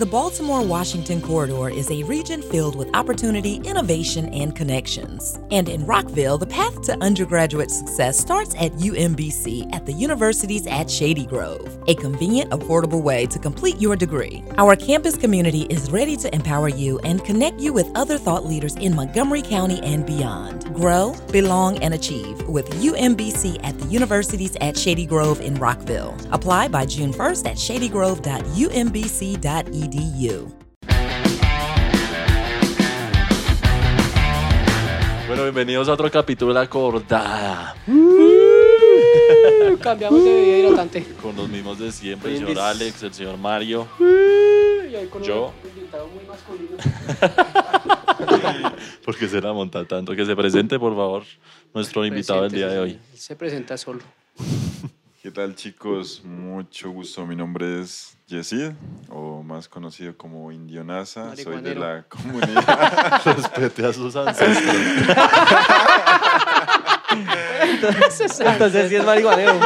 The Baltimore Washington corridor is a region filled with opportunity, innovation, and connections. And in Rockville, the path to undergraduate success starts at UMBC at the universities at Shady Grove, a convenient, affordable way to complete your degree. Our campus community is ready to empower you and connect you with other thought leaders in Montgomery County and beyond. Grow, belong, and achieve with UMBC at the universities at Shady Grove in Rockville. Apply by June 1st at shadygrove.umbc.edu. Bueno, bienvenidos a otro capítulo de la cordada. Cambiamos de bebida hidratante. Con los mismos de siempre, el señor Alex, el señor Mario. Y hoy con Yo. un invitado muy masculino. ¿Por qué se la monta tanto? Que se presente, por favor, nuestro invitado del día de hoy. Se presenta solo. ¿Qué tal chicos? Mucho gusto. Mi nombre es Yesid, o más conocido como Indionasa. Soy de la comunidad. Respete a sus ancestros. Entonces sí es marihuanero.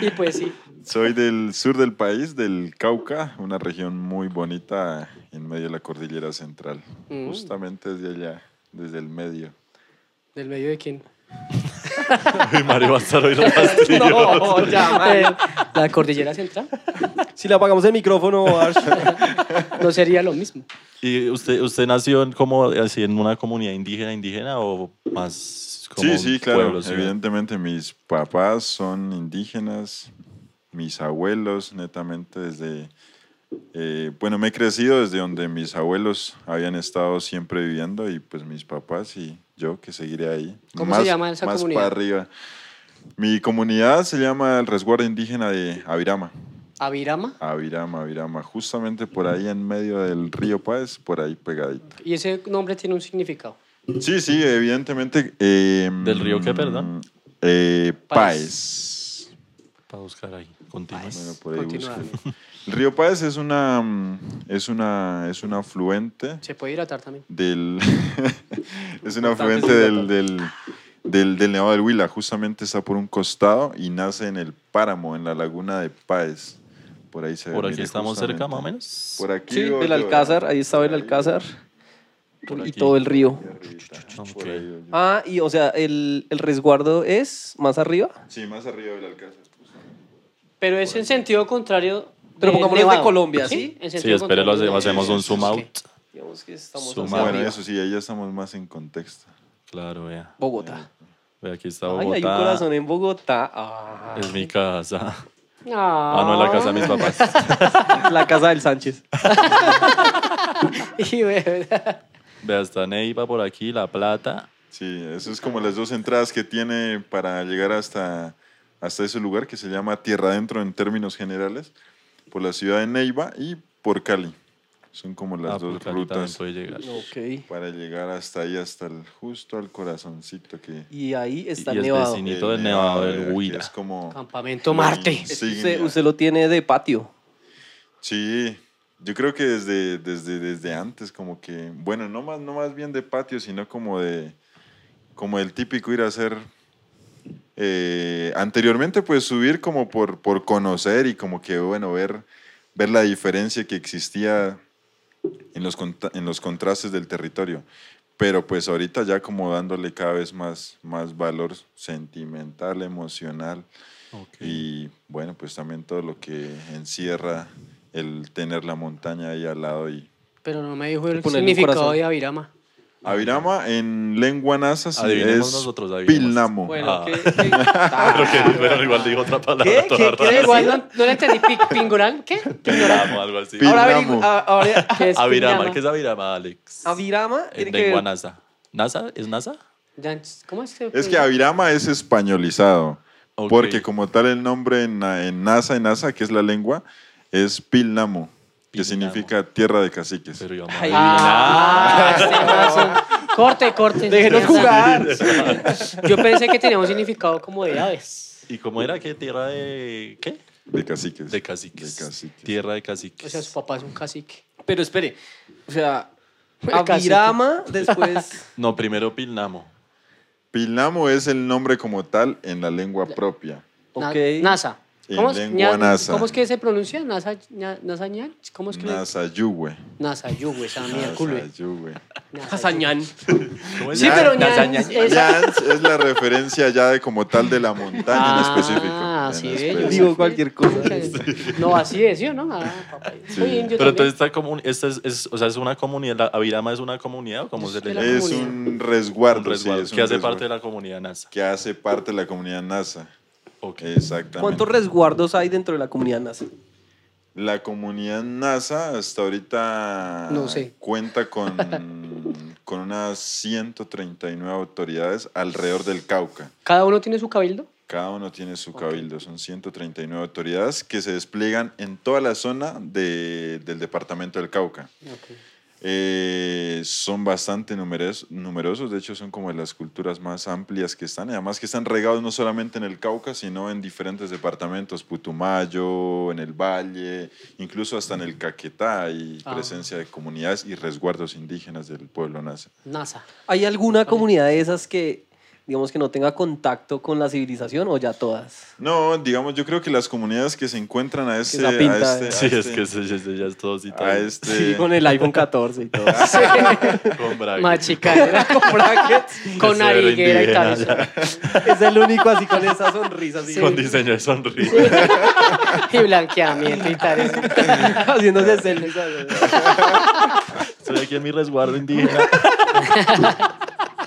Y pues sí. Soy del sur del país, del Cauca, una región muy bonita en medio de la cordillera central. Mm. Justamente desde allá, desde el medio. ¿Del medio de quién? Y Mario va a estar hoy los rastrillos. No, ya, man. ¿La cordillera central? Si le apagamos el micrófono, Arsh. No sería lo mismo. ¿Y usted, usted nació en, como, así, en una comunidad indígena, indígena o más como Sí, sí, claro. pueblo? Evidentemente mis papás son indígenas, mis abuelos netamente desde... eh, bueno, me he crecido desde donde mis abuelos habían estado siempre viviendo y pues mis papás y yo que seguiré ahí. ¿Cómo se llama esa más comunidad? para arriba. Mi comunidad se llama el Resguardo Indígena de Avirama. ¿Avirama? Avirama, Avirama. Justamente por ahí en medio del río Páez, por ahí pegadito. Y ese nombre tiene un significado. Sí, sí, evidentemente. eh, ¿Del río qué, perdón? Eh, Páez. Páez. Para buscar ahí, continúe. Bueno, por ahí Continúa. El río Páez es una, es una, es un afluente Se puede hidratar también. del, es un afluente del, del, del, del Nevado del Huila. Justamente está por un costado y nace en el páramo, en la laguna de Páez. Por ahí se ve. Por aquí estamos cerca, justamente. más o menos. Por aquí. Sí, del Alcázar, ahí estaba el Alcázar. por Y todo el río. aquí arribita, Ok. por ahí veo yo. Ah, y o sea, el, el resguardo es más arriba. Sí, más arriba del Alcázar. Pero es en sentido contrario. Pero de pongámoslo de. Colombia, ¿sí? En Sí, sentido espere, lo contrario. hacemos, hacemos un zoom out. Digamos que estamos Suma. hacia Bueno, arriba. eso sí, ahí ya estamos más en contexto. Claro, vea. Bogotá. Vea, aquí está Ay, hay un Bogotá. corazón en Bogotá. Ah, Es mi casa. Ah, Ah, no, es la casa de mis papás. la casa del Sánchez. Y ve- Vea, está Neiva por aquí, La Plata. Sí, eso es como las dos entradas que tiene para llegar hasta, hasta ese lugar que se llama Tierra Adentro en términos generales, por la ciudad de Neiva y por Cali. Son como las Ah, dos rutas llegar. Ok. para llegar hasta ahí, hasta el, justo al corazoncito que... Y ahí está Y es Nevado. vecinito del Nevado del que Huila. Es como... Campamento Marte. Usted, usted lo tiene de patio. Sí, yo creo que desde, desde, desde antes, como que, bueno, no más, no más bien de patio, sino como de, como el típico ir a hacer, eh, anteriormente pues subir como por, por conocer y como que, bueno, ver, ver la diferencia que existía en los, en los contrastes del territorio. Pero pues ahorita ya como dándole cada vez más, más valor sentimental, emocional. Y bueno, pues también todo lo que encierra el tener la montaña ahí al lado. Y Pero no me dijo el significado de Avirama. Avirama en lengua nasa sí Adivinemos es nosotros, adivinemos. Pilnamo. Bueno, Ah. ¿qué, qué- Pero que pero igual digo otra palabra ¿Qué? toda ¿Qué? rara. ¿Qué? Igual no, no le entendí. Pi- ¿Pingural? ¿Qué? Pilnamo, algo así. Pil- Ahora, Pilnamo. averigu- a- ahora, ¿Qué es Avirama? ¿qué es Avirama, Alex? Avirama tiene En que lengua ver. NASA. ¿NASA? ¿Es NASA? Ya, ¿Cómo es que? Es que Avirama es españolizado. Ok. Porque como tal el nombre en, en NASA, en NASA, que es la lengua, es Pilnamo, que significa tierra de caciques. Pero íbamos a Ay, Ah. Corte, corte. Déjenos jugar. Yo pensé que tenía un significado como de aves. ¿Y cómo era qué? ¿Tierra de qué? De caciques. De caciques. De caciques. Tierra de caciques. O sea, su papá es un cacique. Pero espere, o sea. Avirama, después... No, primero Pilnamo. Pilnamo es el nombre como tal en la lengua propia. Ok. NASA. ¿Cómo es? lengua Ña- nasa. ¿Cómo es que se pronuncia? ¿Nasa, ña- Nasañán? ¿Cómo es que Nasayugüe. Nasayugüe, esa miércoles. Nasayugüe. Hazañán. ¿Cómo es? Sí, pero ñan es- es la referencia ya de como tal de la montaña en Ah, específico. sí, En ve, yo específico. Digo cualquier cosa. No, así es, ¿sí o no? Ah, papá. Sí. Muy bien, yo Pero también. entonces esta, comun esta es, es- o sea, es una comunidad, la Avirama es una comunidad o cómo se le Es llama? la Es un resguardo, Un resguardo, sí, es un que hace resguardo. parte de la comunidad NASA. Que hace parte de la comunidad NASA. Ok. Exactamente. ¿Cuántos resguardos hay dentro de la comunidad NASA? La comunidad NASA hasta ahorita No sé. cuenta con, con unas 139 autoridades alrededor del Cauca. ¿Cada uno tiene su cabildo? Cada uno tiene su cabildo, son 139 autoridades que se despliegan en toda la zona de- del departamento del Cauca. Eh, son bastante numeros- numerosos, de hecho son como de las culturas más amplias que están, y además que están regados no solamente en el Cauca, sino en diferentes departamentos, Putumayo, en el Valle, incluso hasta en el Caquetá hay Ah. presencia de comunidades y resguardos indígenas del pueblo NASA. NASA. ¿Hay alguna comunidad de esas que, digamos, que no tenga contacto con la civilización o ya todas? No, digamos, yo creo que las comunidades que se encuentran a este... pinta, a este- a Sí, es este- que eso ya, eso ya es todo citado. a este... Sí, con el iPhone 14 y todo. Con brackets. Machicanera. con brackets. con nariguera y tal. Es el único así con esa sonrisa. Así, Con diseño de sonrisa. Y blanqueamiento y tal. haciéndose selfies. Estoy aquí en mi resguardo indígena.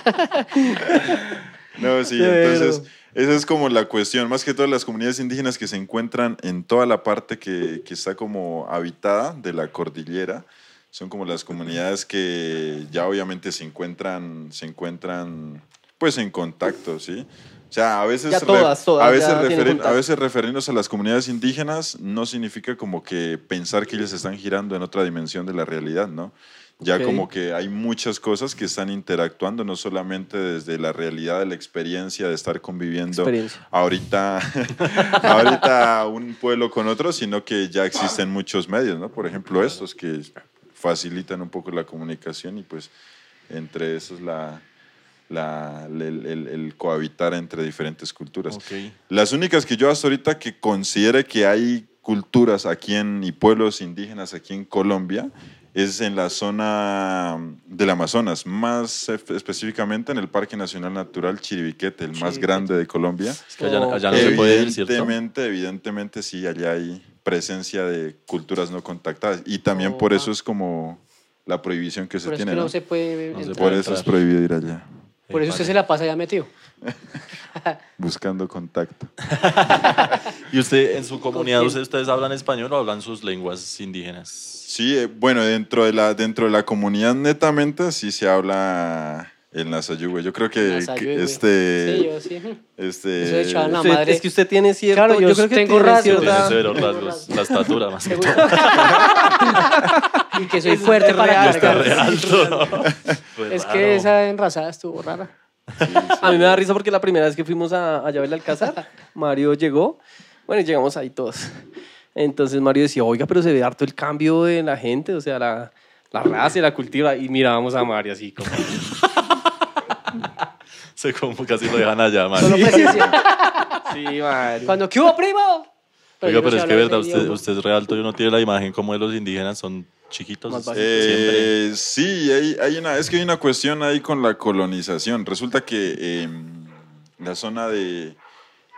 No, sí, Pero- entonces esa es como la cuestión. Más que todas las comunidades indígenas que se encuentran en toda la parte que, que está como habitada de la cordillera, son como las comunidades que ya obviamente se encuentran, se encuentran pues en contacto, ¿sí? O sea, a veces, todas, todas a, veces referen- a veces referirnos a las comunidades indígenas no significa como que pensar que ellas están girando en otra dimensión de la realidad, ¿no? Ya Ok. como que hay muchas cosas que están interactuando, no solamente desde la realidad de la experiencia de estar conviviendo ahorita, ahorita un pueblo con otro, sino que ya existen muchos medios, ¿no? Por ejemplo, estos que facilitan un poco la comunicación y pues entre esos la, la- el, el- el cohabitar entre diferentes culturas. Ok. Las únicas que yo hasta ahorita que considere que hay culturas aquí en, y pueblos indígenas aquí en Colombia es en la zona del Amazonas, más espe- específicamente en el Parque Nacional Natural Chiribiquete, el más grande de Colombia. Es que allá, allá no se puede ir, ¿cierto? Evidentemente, evidentemente sí, allá hay presencia de culturas no contactadas y también por Opa. eso es como la prohibición que se Por eso tiene. que ¿no? no se puede No se. Por eso es prohibido ir allá, Por eso usted se la pasa ya metido. buscando contacto. ¿Y usted en su comunidad, ustedes hablan español o hablan sus lenguas indígenas? Sí, eh, bueno, dentro de la dentro de la comunidad netamente sí se habla el Nasayugüe. Yo creo que, que este Sí, yo sí. este Eso echar la Usted- madre. Es que usted tiene cierto. Claro, yo creo que tengo rasgos. Rasgos, la estatura más que todo. y que soy Eso fuerte es para cargar. re alto. Fue Es raro. que esa enrasada estuvo rara. A mí me da risa porque la primera vez que fuimos a, a Llave del Alcázar, Mario llegó. Bueno, y llegamos ahí todos. Entonces Mario decía, oiga, pero se ve harto el cambio de la gente, o sea, la, la raza y la cultura. Y mirábamos a Mario así como... Se como casi lo dejan allá, man. Solo presencia. Sí, Mario. Cuando, ¿qué hubo, primo? Oiga, pero es que hablar verdad, usted, usted es real, y uno tiene la imagen como de los indígenas, son chiquitos. Más siempre. Eh, sí, hay, hay una, es que hay una cuestión ahí con la colonización. Resulta que eh, la zona de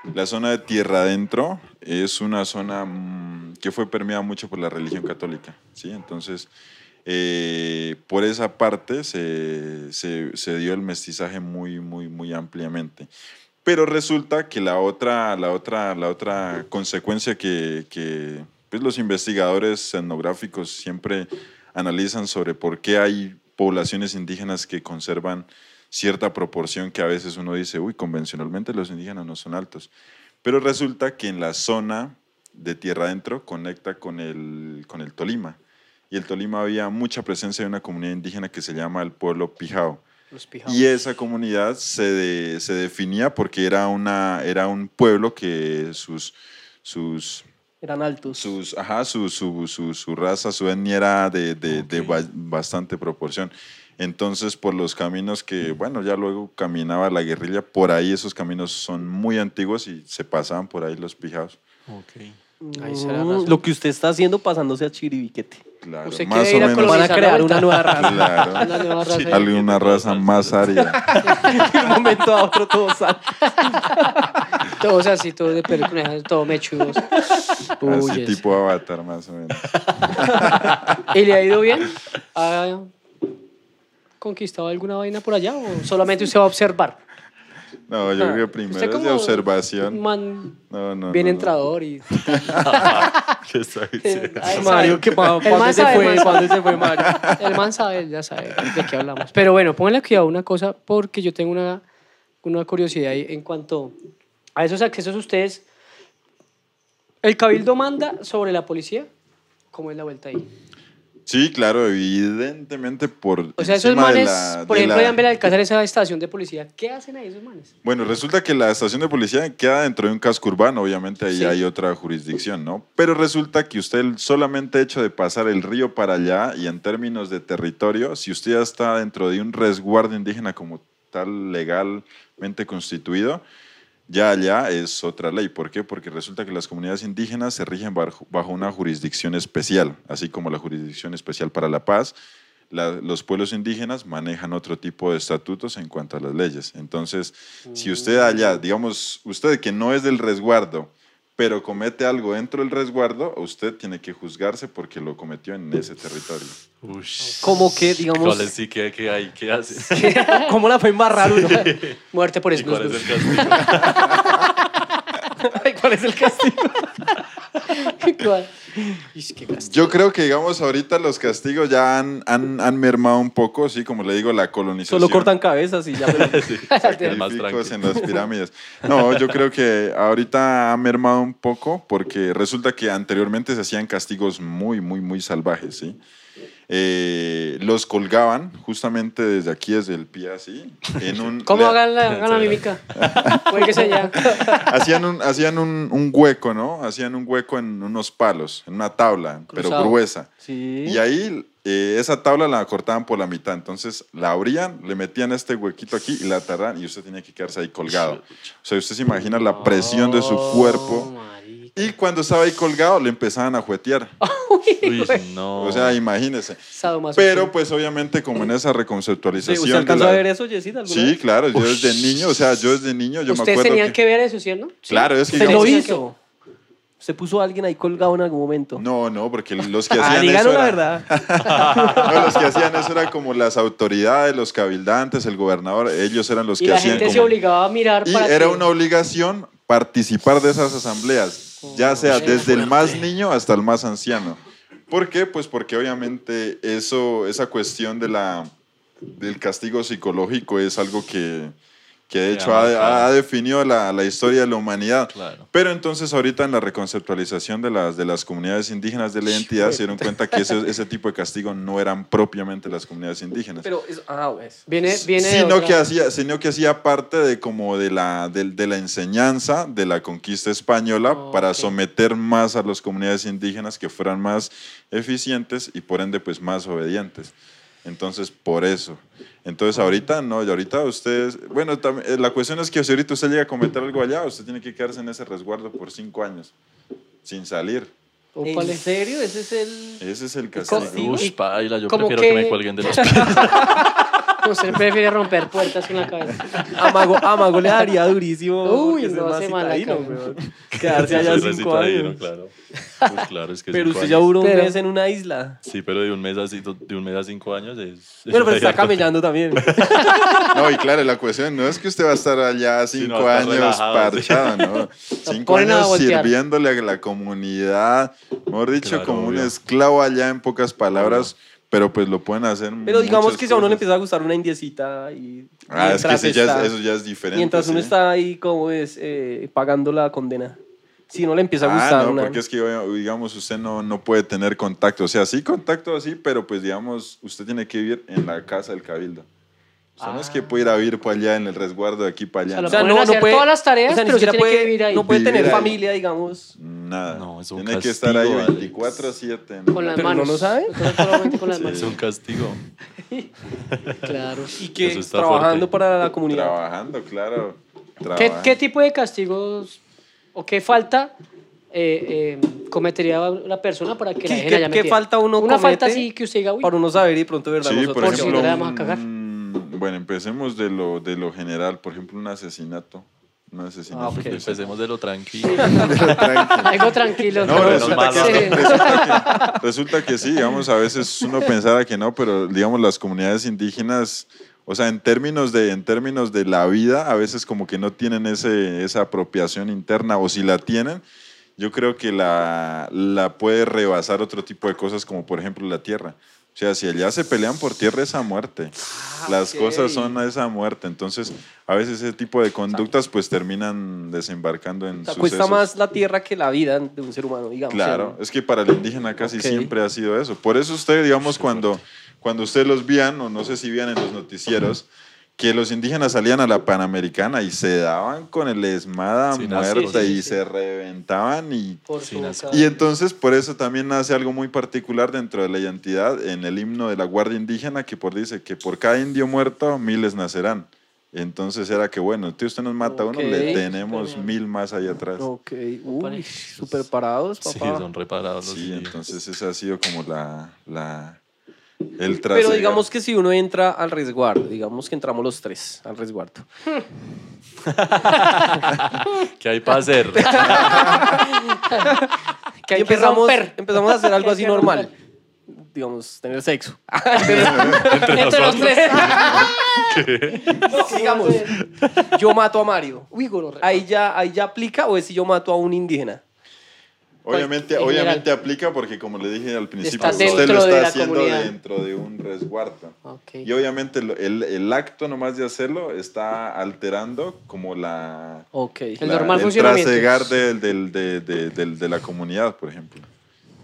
la zona de tierra adentro es una zona mm, que fue permeada mucho por la religión católica, sí. Entonces, eh, por esa parte se, se- se dio el mestizaje muy, muy, muy ampliamente. Pero resulta que la otra, la otra, la otra consecuencia que, que, pues, los investigadores etnográficos siempre analizan sobre por qué hay poblaciones indígenas que conservan cierta proporción que a veces uno dice, uy, convencionalmente los indígenas no son altos. Pero resulta que en la zona de tierra adentro conecta con el, con el Tolima. Y el Tolima había mucha presencia de una comunidad indígena que se llama el pueblo Pijao. Y esa comunidad se, de- se definía porque era, una, era un pueblo que sus, sus, Eran altos. sus, ajá, su, su, su, su raza, su etnia era de, de, de ba- bastante proporción. Entonces, por los caminos que, bueno, ya luego caminaba la guerrilla, por ahí esos caminos son muy antiguos y se pasaban por ahí los pijados. Ok. Ahí la Mm, razón. Lo que usted está haciendo pasándose a chiribiquete. Claro, Usted más quiere o ir a menos. Van a crear una nueva raza. Claro. Una nueva raza. Alguna raza más árida. De un momento a otro todo sale. Todos así, todos de orejas, todo mechudos. Uy, Así tipo avatar, más o menos. ¿Y le ha ido bien? ¿Ha conquistado alguna vaina por allá o solamente usted va a observar? No, yo creo que primero es de observación. Un man No, no. bien no, no. entrador y... ¿Qué está diciendo? Ay, Mario. ¿qué pa- ¿cuándo man se fue? man ¿Cuándo sabe. se fue Mario? El man sabe, él ya sabe de qué hablamos. Pero bueno, pónganle cuidado una cosa porque yo tengo una, una curiosidad ahí en cuanto a esos accesos ustedes. ¿El cabildo manda sobre la policía? ¿Cómo es la vuelta ahí? Sí, claro, evidentemente por. O sea, esos manes, la- por ejemplo, la- en Belalcázar, esa estación de policía, ¿qué hacen ahí esos manes? Bueno, resulta que la estación de policía queda dentro de un casco urbano, obviamente ahí Sí. hay otra jurisdicción, ¿no? Pero resulta que usted solamente hecho de pasar el río para allá y en términos de territorio, si usted ya está dentro de un resguardo indígena como tal legalmente constituido, ya allá es otra ley. ¿Por qué? Porque resulta que las comunidades indígenas se rigen bajo, bajo una jurisdicción especial, así como la jurisdicción especial para la paz. la- los pueblos indígenas manejan otro tipo de estatutos en cuanto a las leyes. Entonces, si usted allá, digamos, usted que no es del resguardo, pero comete algo dentro del resguardo, usted tiene que juzgarse porque lo cometió en ese territorio. Ush. Como que, digamos, ¿Cuál es sí que, que hay? ¿Qué hace? ¿cómo la fue embarrar uno? Muerte por ¿Y cuál es el castigo? ¿Cuál es el castigo? ¿Cuál? Ish, qué gasto. Yo creo que, digamos, ahorita los castigos ya han, han, han mermado un poco, sí, como le digo, la colonización. Solo cortan cabezas y ya. más sacrificos tranquilo. en las pirámides. No, yo creo que ahorita ha mermado un poco porque resulta que anteriormente se hacían castigos muy, muy, muy salvajes, ¿sí? Eh, los colgaban justamente desde aquí, desde el pie así, en un... ¿Cómo le- hagan la, hagan la mímica? Hacían un, hacían un, un hueco, ¿no? Hacían un hueco en unos palos, en una tabla, pero gruesa. Sí. Y ahí eh, esa tabla la cortaban por la mitad. Entonces la abrían, le metían este huequito aquí y la atarran y usted tenía que quedarse ahí colgado. O sea, usted se imagina la presión de su cuerpo. Oh, marica. Y cuando estaba ahí colgado, le empezaban a juetear. Uy, no. O sea, imagínese. Sadomasoquismo. Pero pues obviamente como en esa Sí, reconceptualización... ¿Usted de alcanzó la- a ver eso, alguna Sí, vez? claro, yo desde niño, o sea, yo desde niño, yo me Ustedes acuerdo tenían que... que... ver eso, ¿cierto? Sí. Claro, es que ¿Usted digamos- lo hizo? ¿Se puso a alguien ahí colgado en algún momento? No, no, porque los que Ah, hacían díganos eso la era- verdad. No, los que hacían eso eran como las autoridades, los cabildantes, el gobernador, ellos eran los Y que la hacían gente se como- obligaba a mirar Y para era que- una obligación participar de esas asambleas, ya sea desde el más niño hasta el más anciano. ¿Por qué? Pues porque obviamente eso, esa cuestión de la, del castigo psicológico es algo que, que de hecho ha ha, definido la, la historia de la humanidad. Claro. Pero entonces ahorita en la reconceptualización de las, de las comunidades indígenas de la identidad se dieron cuenta que ese, ese tipo de castigo no eran propiamente las comunidades indígenas. Pero eso, ah, pues. Viene, viene sino, otra- que hacía, sino que hacía parte de como de la, de, de la enseñanza de la conquista española Ok. para someter más a las comunidades indígenas que fueran más eficientes y por ende pues más obedientes. Entonces, por eso. Entonces, ahorita no, y ahorita ustedes, bueno, eh, la cuestión es que si ahorita usted llega a cometer algo allá, usted tiene que quedarse en ese resguardo por cinco años, sin salir. ¿En serio? ¿Ese es el...? Ese es el ¿Cómo- castigo. Ush, paila, yo prefiero que- que... me cuelguen de los pies. Usted prefiere romper puertas con la cabeza. A Mago, a Mago le daría durísimo. Uy, no más hace weón. Quedarse allá cinco años. claro. Pues claro, es que Pero usted ya duró un Pero- mes en una isla. Sí, pero de un mes a, ci- de un mes a cinco años es... Pero, pero es está camellando también. No, y claro, la cuestión no es que usted va a estar allá cinco no, años relajado, sí. parchado, ¿no? Cinco años sirviéndole a la comunidad, mejor dicho, Claro, como un esclavo allá en pocas palabras, pero pues lo pueden hacer. Pero digamos que si a uno le empieza a gustar una indiecita y Ah, es que ese ya es- está- eso ya es diferente. Mientras uno sí. está ahí como es eh, pagando la condena. Si no le empieza a Ah, gustar no, una... porque es que, digamos, usted no, no puede tener contacto. O sea, sí contacto así, pero pues, digamos, usted tiene que vivir en la casa del cabildo. O sea, no es que puede ir a vivir para allá en el resguardo de aquí para allá. O sea, no. O sea, Ponen a hacer todas las tareas, o sea, ni pero siquiera tiene que vivir ahí. No puede Vivir tener ahí. familia, digamos. Nada. No, es un Tiene que estar ahí castigo, Alex. 24-7. Con las Pero no manos. lo sabe. Con las Sí, manos. es un castigo. Claro. Y que trabajando fuerte. para la comunidad. Trabajando, claro. ¿Qué. ¿Qué tipo de castigos o qué falta eh, eh, cometería la persona para que la ¿Qué, dejen qué- allá qué falta uno Una falta así que usted diga, uy, Para uno saber y pronto, ¿verdad? Sí, nosotros por Por si no le vamos a cagar. Bueno, empecemos de lo, de lo general. Por ejemplo, un asesinato. Un asesinato. Ah, Empecemos de lo tranquilo. algo tranquilo. No, resulta que, Sí. resulta, que, resulta que sí, digamos, a veces uno pensara que no, pero digamos las comunidades indígenas, o sea, en términos de, en términos de la vida, a veces como que no tienen ese, esa apropiación interna, o si la tienen, yo creo que la, la puede rebasar otro tipo de cosas, como por ejemplo la tierra. O sea, si allá se pelean por tierra es a muerte. Las ok. cosas son a esa muerte. Entonces, a veces ese tipo de conductas pues terminan desembarcando en O sea, cuesta sucesos. más la tierra que la vida de un ser humano, digamos. Claro, ¿sí? es que para el indígena casi siempre ha sido eso. Por eso usted, digamos, cuando, cuando usted los vean, o no sé si vean en los noticieros, que los indígenas salían a la Panamericana y se daban con el esmada. Sí, sí, y sí. se reventaban y... Y entonces por eso también nace algo muy particular dentro de la identidad en el himno de la Guardia Indígena que por dice que por cada indio muerto miles nacerán. Entonces era que bueno, tío, usted nos mata a uno, le tenemos mil más ahí atrás. Ok, uy, súper parados, Sí, papá. son reparados los Sí, entonces ese ha sido como la, la el Pero digamos que si uno entra al resguardo, digamos que entramos los tres al resguardo. ¿Qué hay para hacer? que y hay que empezamos, romper. empezamos a hacer algo así normal. Digamos, tener sexo. Entre los tres. digamos, yo mato a Mario. Uy. Ahí ya, ahí ya aplica o es si yo mato a un indígena. Obviamente, en obviamente general. aplica porque como le dije al principio, Está usted lo está haciendo comunidad. dentro de un resguardo. Ok. Y obviamente lo- el, el acto nomás de hacerlo está alterando como la... El normal el funcionamiento. trasegar del, del, de, de- del- de la comunidad, por ejemplo.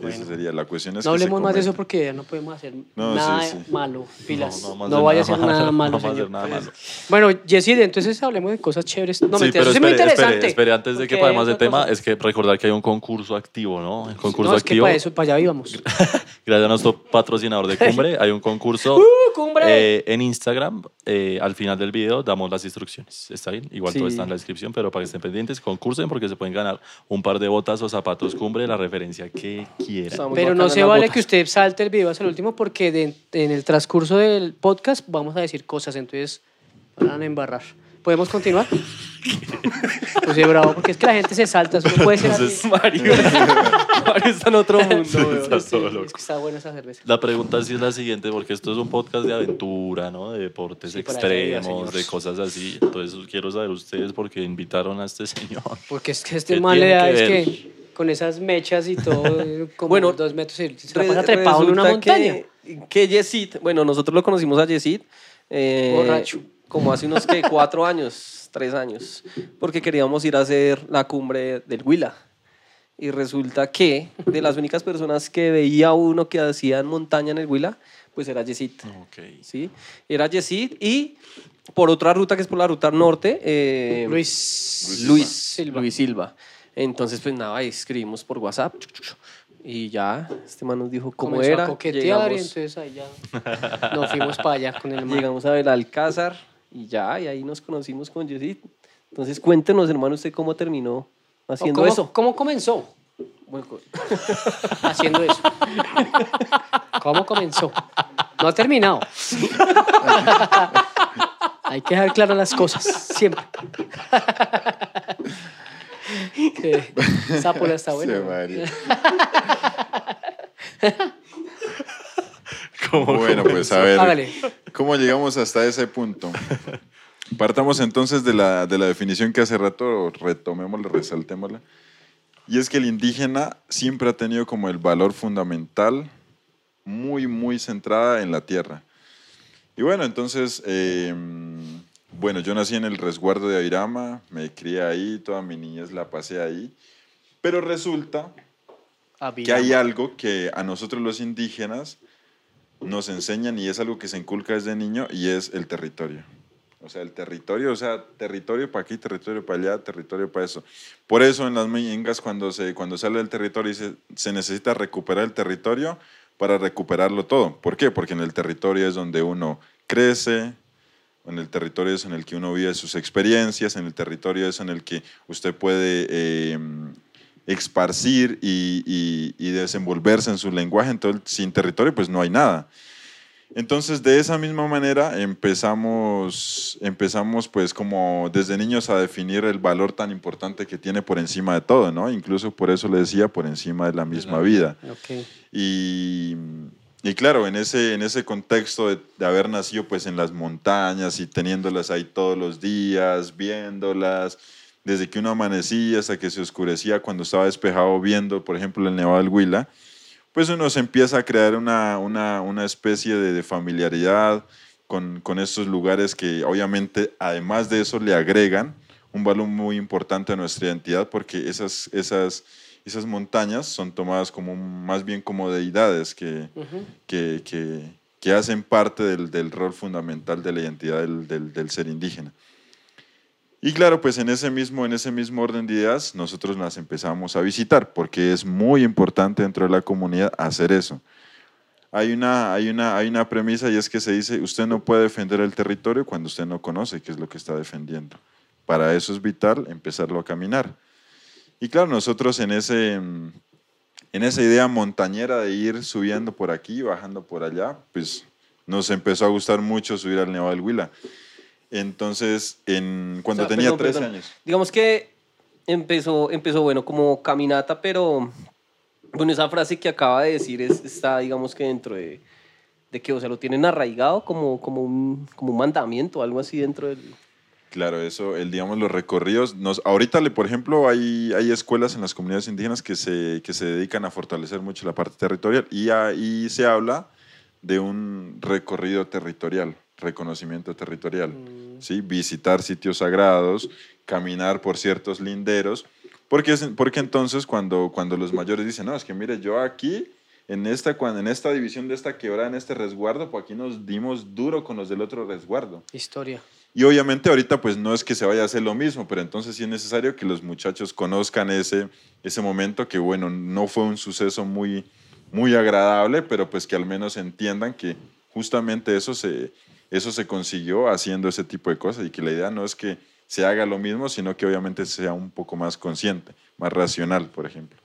Esa sería la cuestión. Es No que hablemos más de eso porque ya no podemos hacer No, nada sí, sí. malo. Pilas. No, No, hacer vaya a hacer nada malo, No señor. nada malo. Bueno, Yesid, entonces hablemos de cosas chéveres. No, sí, pero eso es muy espere, interesante. espere, espere, antes de que pasemos del tema, cosa. es que recordar que hay un concurso activo, ¿no? El concurso No, es que activo, para eso, para allá íbamos. gracias a nuestro patrocinador de Cumbre, hay un concurso ¡Uh, cumbre! eh, en Instagram. eh, al final del video damos las instrucciones. ¿Está bien? Igual todo está en la descripción, pero para que estén pendientes, concursen porque se pueden ganar un par de botas o zapatos Cumbre, la referencia que Estamos Pero no se vale botas. que usted salte el video hasta el último porque de- en el transcurso del podcast vamos a decir cosas, entonces van a embarrar. ¿Podemos continuar? Pues sí, bravo, porque es que la gente se salta, eso no puede ser Entonces, así. Mario, Mario está en otro mundo. weón. Está Sí, todo es loco. que está buena esa cerveza. La pregunta sí es la siguiente, porque esto es un podcast de aventura, ¿no? De deportes Sí, para extremos, señor. de cosas así. Entonces quiero saber ustedes por qué invitaron a este señor. Porque es que este ¿Qué mal le tiene da, que es ver? que con esas mechas y todo, como Bueno, dos metros y se la pasa trepado en una resulta montaña. Que, que Yesid, bueno, nosotros lo conocimos a Yesid. eh, Borracho. Como hace unos ¿qué? cuatro años, tres años, porque queríamos ir a hacer la cumbre del Huila. Y resulta que de las únicas personas que veía uno que hacían montaña en el Huila, pues era Yesid. Ok. ¿sí? Era Yesid y por otra ruta que es por la ruta norte, eh, Luis, Luis Silva. Luis Silva. Entonces, pues nada, ahí escribimos por WhatsApp y ya, este man nos dijo cómo Comenzó era. a coquetear y llegamos, entonces ahí ya nos fuimos para allá con el man. llegamos a Belalcázar y ya, y ahí nos conocimos con Yesid. Entonces, cuéntenos, hermano, usted cómo terminó ¿O haciendo cómo, eso. ¿Cómo comenzó Bueno, haciendo eso? ¿Cómo comenzó? No ha terminado. Hay que dejar claras las cosas, siempre. Pola está buena. Sí, ¿no? María. ¿Cómo Bueno, pues a ver, Hágale. ¿cómo llegamos hasta ese punto? Partamos entonces de la, de la definición que hace rato retomémosla, resaltémosla. Y es que el indígena siempre ha tenido como el valor fundamental muy, muy centrada en la tierra. Y bueno, entonces, eh, bueno, yo nací en el resguardo de Airama, me crié ahí, toda mi niñez la pasé ahí. Pero resulta que hay algo que a nosotros los indígenas nos enseñan y es algo que se inculca desde niño y es el territorio. O sea, el territorio, o sea, territorio para aquí, territorio para allá, territorio para eso. Por eso en las meñengas cuando se, cuando sale del territorio se, se necesita recuperar el territorio para recuperarlo todo. ¿Por qué? Porque en el territorio es donde uno crece, en el territorio es en el que uno vive sus experiencias, en el territorio es en el que usted puede eh, esparcir y, y- y desenvolverse en su lenguaje, entonces sin territorio pues no hay nada. Entonces, de esa misma manera empezamos, empezamos pues como desde niños a definir el valor tan importante que tiene por encima de todo, ¿no? Incluso por eso le decía, por encima de la misma vida. Ok. Y, y claro, en ese, en ese contexto de, haber nacido pues en las montañas y teniéndolas ahí todos los días, viéndolas, desde que uno amanecía hasta que se oscurecía cuando estaba despejado viendo, por ejemplo, el Nevado del Huila, pues uno se empieza a crear una, una, una especie de, de familiaridad con, con estos lugares que obviamente además de eso le agregan un valor muy importante a nuestra identidad porque esas, esas, esas montañas son tomadas como más bien como deidades que, que, que, que hacen parte del, del rol fundamental de la identidad del, del, del ser indígena. Y claro, pues en ese, mismo, en ese mismo orden de ideas, nosotros las empezamos a visitar, porque es muy importante dentro de la comunidad hacer eso. Hay una, hay, una, hay una premisa y es que se dice, usted no puede defender el territorio cuando usted no conoce qué es lo que está defendiendo. Para eso es vital empezarlo a caminar. Y claro, nosotros en, ese, en esa idea montañera de ir subiendo por aquí, bajando por allá, pues nos empezó a gustar mucho subir al Nevado del Huila. Entonces, en, cuando O sea, tenía perdón, 13 perdón. años. Digamos que empezó, empezó, bueno, como caminata, pero bueno, esa frase que acaba de decir es, está, digamos que dentro de, de que, o sea, lo tienen arraigado como, como, un, como un mandamiento, algo así dentro del... Claro, eso, el, digamos, los recorridos. Nos, ahorita, por ejemplo, hay, hay escuelas en las comunidades indígenas que se, que se dedican a fortalecer mucho la parte territorial y ahí se habla de un recorrido territorial, reconocimiento territorial. ¿sí? Visitar sitios sagrados, caminar por ciertos linderos, porque, es- porque entonces cuando, cuando los mayores dicen, no, es que mire, yo aquí, en esta, cuando, en esta división de esta quebrada, en este resguardo, pues aquí nos dimos duro con los del otro resguardo. Historia. Y obviamente ahorita pues no es que se vaya a hacer lo mismo, pero entonces sí es necesario que los muchachos conozcan ese, ese momento que bueno, no fue un suceso muy, muy agradable, pero pues que al menos entiendan que justamente eso se, eso se consiguió haciendo ese tipo de cosas y que la idea no es que se haga lo mismo, sino que obviamente sea un poco más consciente, más racional, por ejemplo.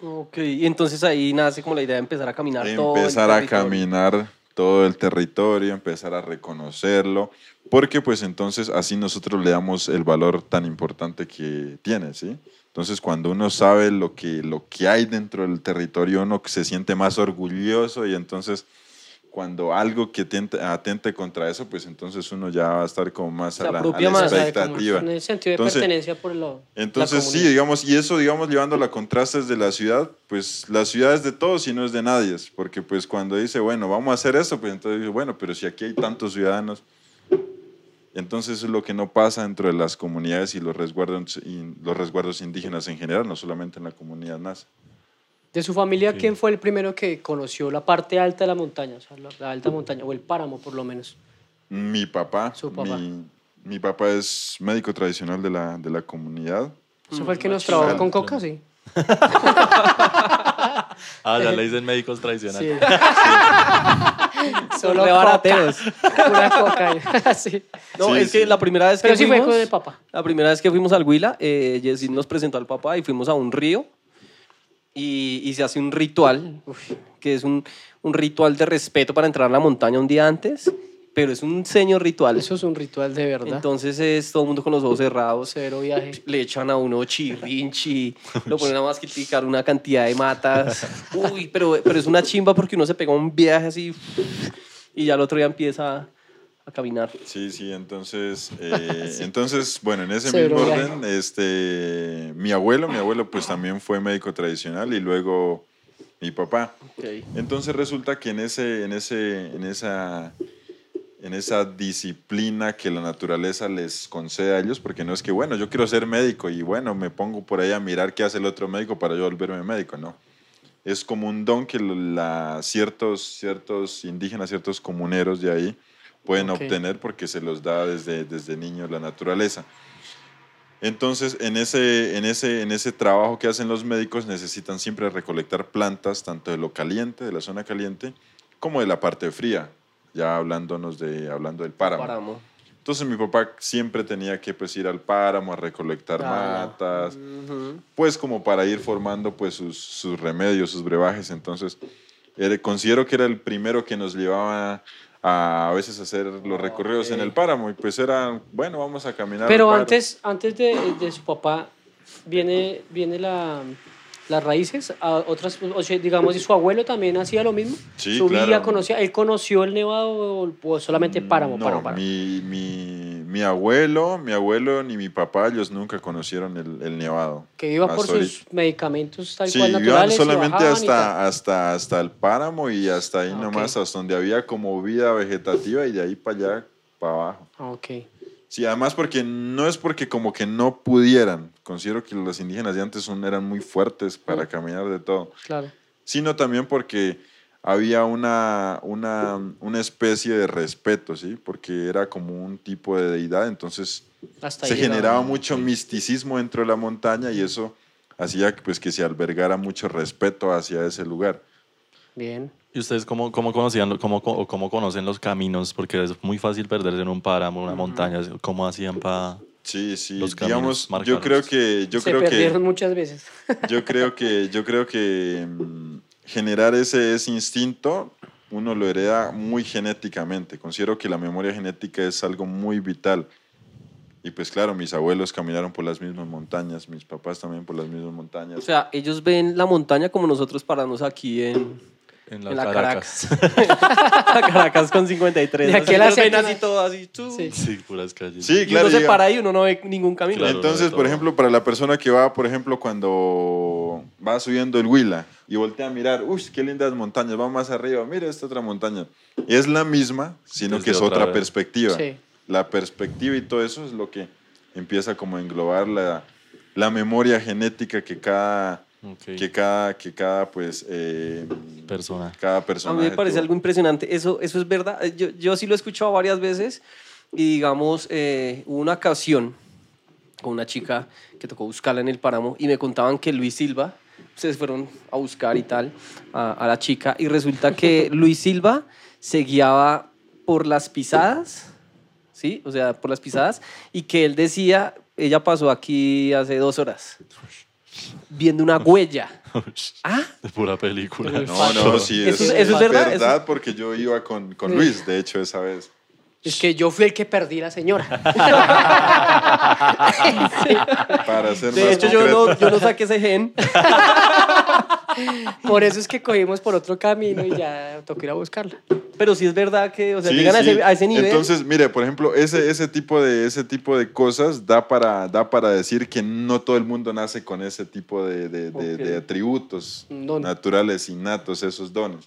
Ok, y entonces ahí nace como la idea de empezar a caminar todo el empezar a territorio. caminar todo el territorio, empezar a reconocerlo, porque pues entonces así nosotros le damos el valor tan importante que tiene, ¿sí? Entonces cuando uno sabe lo que, lo que hay dentro del territorio, uno se siente más orgulloso y entonces cuando algo que atente, contra eso, pues entonces uno ya va a estar como más a la, a apropia la expectativa. En el sentido de Entonces- pertenencia por lo, Entonces, la sí, digamos, y eso, digamos, llevándolo a contrastes de la ciudad, pues la ciudad es de todos y no es de nadie, porque pues cuando dice, bueno, vamos a hacer eso, pues entonces dice, bueno, pero si aquí hay tantos ciudadanos, entonces eso es lo que no pasa dentro de las comunidades y los resguardos, y los resguardos indígenas en general, no solamente en la comunidad NASA. De su familia, ¿quién fue el primero que conoció la parte alta de la montaña? O sea, la, la alta montaña, o el páramo por lo menos. Mi papá, Su papá. Mi, mi papá es médico tradicional de la, de la comunidad. ¿Eso fue el que nos machista. trabajó con coca? Sí. Ah, ya le dicen médicos tradicionales. Sí. Solo re coca. barateros. Pura coca. sí. No, Sí, es que sí. la primera vez Pero que sí fue fuimos, con el papá. la primera vez que fuimos al Huila, eh, Jessy nos presentó al papá y fuimos a un río y, y se hace un ritual, que es un, un ritual de respeto para entrar a la montaña un día antes, pero es un seño ritual. Eso es un ritual de verdad. Entonces es todo el mundo con los ojos cerrados. Cero viaje. Le echan a uno chirrinchi, lo ponen a masquiticar una cantidad de matas. Uy, pero, pero es una chimba porque uno se pega un viaje así y ya el otro día empieza a caminar. Sí, sí, entonces, eh, entonces bueno, en ese Cero mismo viaje. orden, este, mi abuelo, mi abuelo pues también fue médico tradicional y luego mi papá. Entonces resulta que en, ese, en, ese, en, esa, en esa disciplina que la naturaleza les concede a ellos, porque no es que, bueno, yo quiero ser médico y bueno, me pongo por ahí a mirar qué hace el otro médico para yo volverme médico, no. Es como un don que la, ciertos, ciertos indígenas, ciertos comuneros de ahí pueden obtener porque se los da desde, desde niños la naturaleza. Entonces, en ese, en, ese, en ese trabajo que hacen los médicos necesitan siempre recolectar plantas, tanto de lo caliente, de la zona caliente, como de la parte fría, ya hablándonos de, hablando del páramo. Páramo. Entonces mi papá siempre tenía que pues ir al páramo a recolectar Claro. matas, pues como para ir formando pues sus, sus remedios, sus brebajes. Entonces era- considero que era el primero que nos llevaba a, a veces hacer los recorridos en el páramo y pues era, bueno, vamos a caminar. Pero antes, antes de, de su papá, viene, viene la, las raíces, a otras, o sea, digamos, y su abuelo también hacía lo mismo. Sí, Subía, claro. conocía, él conoció el nevado o, o solamente páramo, No, páramo, páramo? Mi, mi, mi abuelo, mi abuelo ni mi papá, ellos nunca conocieron el, el nevado. Que iba por Hasta ahorita. sus medicamentos tal Sí, cual iban naturales. y solamente hasta, hasta, hasta el páramo y hasta ahí Ah, nomás, hasta donde había como vida vegetativa y de ahí para allá, para abajo. Ah, ok. Sí, además porque no es porque como que no pudieran, considero que los indígenas de antes son, eran muy fuertes para Mm. caminar de todo, Claro. sino también porque había una, una, una especie de respeto, ¿sí? Porque era como un tipo de deidad, entonces Hasta se generaba mucho misticismo dentro de la montaña y eso hacía que, pues, que se albergara mucho respeto hacia ese lugar. Bien. ¿Y ustedes cómo, cómo conocían, cómo, cómo conocen los caminos? Porque es muy fácil perderse en un páramo, una montaña. ¿Cómo hacían para...? Sí, sí, Los caminos digamos, yo marcados. creo que yo Se creo perdieron que muchas veces. yo creo que yo creo que mm, generar ese, ese instinto uno lo hereda muy genéticamente. Considero que la memoria genética es algo muy vital. Y pues claro, mis abuelos caminaron por las mismas montañas, mis papás también por las mismas montañas. O sea, ellos ven la montaña como nosotros paramos aquí en, En en la Caracas. Caracas. la Caracas con 53. De aquí Así a la los ven así todo así. tú. Sí. Sí, puras calles. Sí, Y claro. uno se para ahí y uno no ve ningún camino. Claro. Entonces, por ejemplo, para la persona que va, por ejemplo, cuando va subiendo el Huila y voltea a mirar, uy, qué lindas montañas, va más arriba, mira esta otra montaña. Es la misma, sino Desde que es otra otra perspectiva. Sí. La perspectiva y todo eso es lo que empieza como a englobar la, la memoria genética que cada, Ok. que cada, que cada, pues, eh, Persona. cada A persona. mí me parece algo impresionante. Eso, eso es verdad. Eh, Yo, yo sí lo he escuchado varias veces y digamos, eh, hubo una ocasión con una chica que tocó buscarla en el páramo y me contaban que Luis Silva, se fueron a buscar y tal a, a la chica y resulta que Luis Silva se guiaba por las pisadas, ¿sí? O sea, por las pisadas y que él decía, ella pasó aquí hace dos horas viendo una huella. ¿Ah? De pura película. No, no, sí, Eso es, es- eso es verdad, verdad porque yo iba con, con. Luis, de hecho, esa vez. Es que yo fui el que perdí la señora. Para ser De más hecho, yo no, yo no saqué ese gen. Por eso es que cogimos por otro camino y ya tocó ir a buscarla. Pero sí es verdad que, o sea, Sí, llegan a, sí. ese, a ese nivel. Entonces, mire, por ejemplo, ese, ese, tipo de, ese tipo de cosas da para, da para decir que no todo el mundo nace con ese tipo de, de- de- Ok. de atributos don. naturales, innatos, esos dones.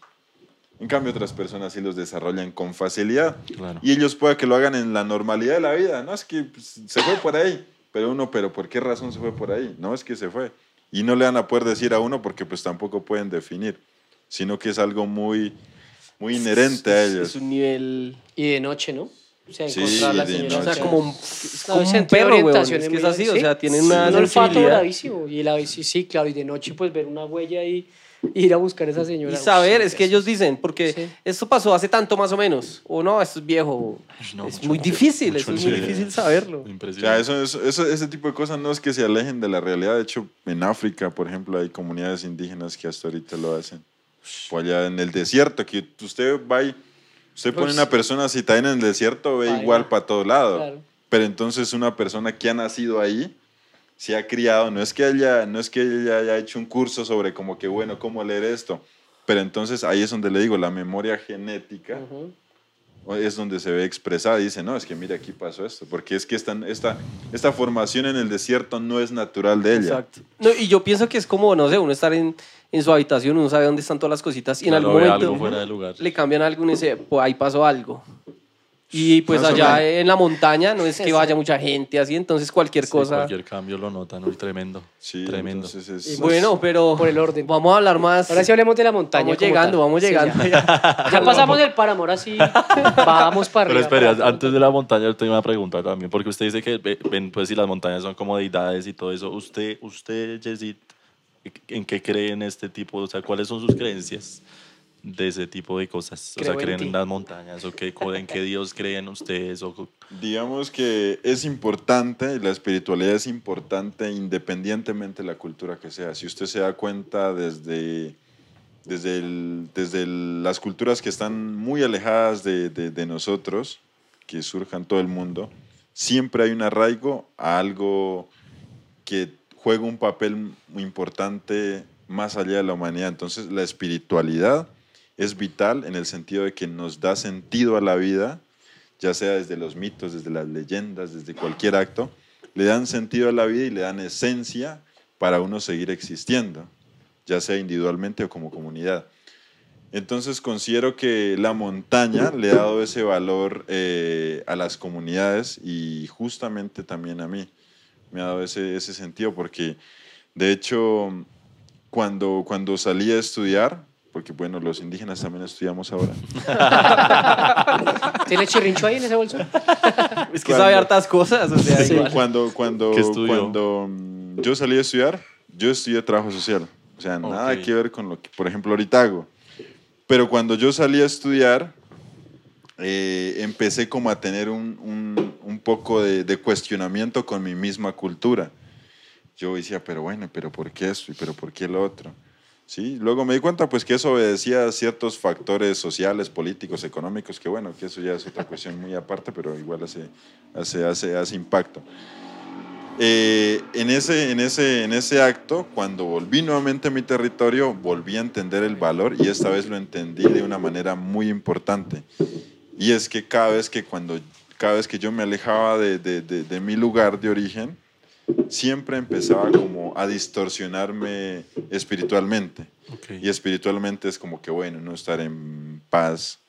En cambio, otras personas sí los desarrollan con facilidad. Claro. Y ellos puede que lo hagan en la normalidad de la vida. No es que pues, se fue por ahí. Pero uno, ¿pero por qué razón se fue por ahí? No es que se fue. Y no le van a poder decir a uno porque pues tampoco pueden definir. Sino que es algo muy, muy inherente a es, ellos. es un nivel. Y de noche, ¿no? O sea, Sí, encontrar a la de señora. O sea, como, un- como un perro, orientación Es que es así, o sí. sea, tienen Sí. una un olfato bravísimo. Y la sí, sí, claro. Y de noche, pues ver una huella y ir a buscar a esa señora. Y saber, es que ellos dicen, porque Sí. esto pasó hace tanto más o menos, o no, esto es viejo. o- No, es mucho muy difícil, Mucho eso es muy difícil saberlo. O sea, Impresionante. eso, eso, eso- ese tipo de cosas no es que se alejen de la realidad. De hecho, en África, por ejemplo, hay comunidades indígenas que hasta ahorita lo hacen. O allá en el desierto, que usted va y usted pone Pues- una persona citada en el desierto, ve igual para todo lado. Claro. Pero entonces una persona que ha nacido ahí, se ha criado, no es que haya, no es que ella haya hecho un curso sobre como que, bueno, cómo leer esto. Pero entonces ahí es donde le digo, la memoria genética es donde se ve expresada. Dice, no, es que mira, aquí pasó esto. Porque es que esta, esta, esta formación en el desierto no es natural de ella. Exacto. No, y yo pienso que es como, no sé, uno estar en, en su habitación, uno sabe dónde están todas las cositas y en Claro, algún momento algo fuera de lugar. le cambian algo y dice, pues ahí pasó algo. Y pues Más o allá en la montaña no es que Sí. vaya mucha gente así, entonces cualquier Sí, cosa. Cualquier cambio lo notan, uy, tremendo. Sí, tremendo. es... Bueno, pero Por el orden. vamos a hablar más. Ahora sí hablemos de la montaña. Vamos llegando, tal. vamos Sí, llegando. ya. Ya pasamos del páramo, ahora sí vamos para Pero arriba. espera, para- antes de la montaña yo tengo una pregunta también, porque usted dice que ve- ven, pues si las montañas son como deidades y todo eso, usted, usted, Yesid, ¿en qué cree en este tipo? O sea, ¿cuáles son sus creencias de ese tipo de cosas? O Creo sea, en ¿creen ti. en las montañas? ¿O qué, o en qué Dios creen ustedes? O, Digamos que es importante, la espiritualidad es importante independientemente de la cultura que sea. Si usted se da cuenta desde, desde, el- desde el- las culturas que están muy alejadas de, de- de nosotros, que surjan todo el mundo, siempre hay un arraigo a algo que juega un papel muy importante más allá de la humanidad. Entonces la espiritualidad es vital en el sentido de que nos da sentido a la vida, ya sea desde los mitos, desde las leyendas, desde cualquier acto, le dan sentido a la vida y le dan esencia para uno seguir existiendo, ya sea individualmente o como comunidad. Entonces considero que la montaña le ha dado ese valor eh, a las comunidades y justamente también a mí. Me ha dado ese, ese sentido porque, de hecho, cuando, cuando salí a estudiar, porque bueno, los indígenas también estudiamos ahora. ¿Tiene chirrincho ahí en ese bolso? Es que Cuando- sabe hartas cosas, o sea, Sí. Cuando, cuando, cuando mm, yo salí a estudiar, yo estudié trabajo social. O sea, nada Ok. que ver con lo que, por ejemplo, ahorita hago. Pero cuando yo salí a estudiar, eh, empecé como a tener un, un- un poco de, de cuestionamiento con mi misma cultura. Yo decía, pero bueno, pero ¿por qué esto? ¿Pero por qué lo otro? ¿Sí? Luego me di cuenta pues que eso obedecía a ciertos factores sociales, políticos, económicos, que bueno, que eso ya es otra cuestión muy aparte, pero igual hace, hace, hace, hace impacto. Eh, en, ese, en, ese, en ese acto, cuando volví nuevamente a mi territorio, volví a entender el valor y esta vez lo entendí de una manera muy importante. Y es que cada vez que, cuando, cada vez que yo me alejaba de, de, de, de mi lugar de origen, siempre empezaba como a distorsionarme espiritualmente. Ok. Y espiritualmente es como que, bueno, no estar en paz,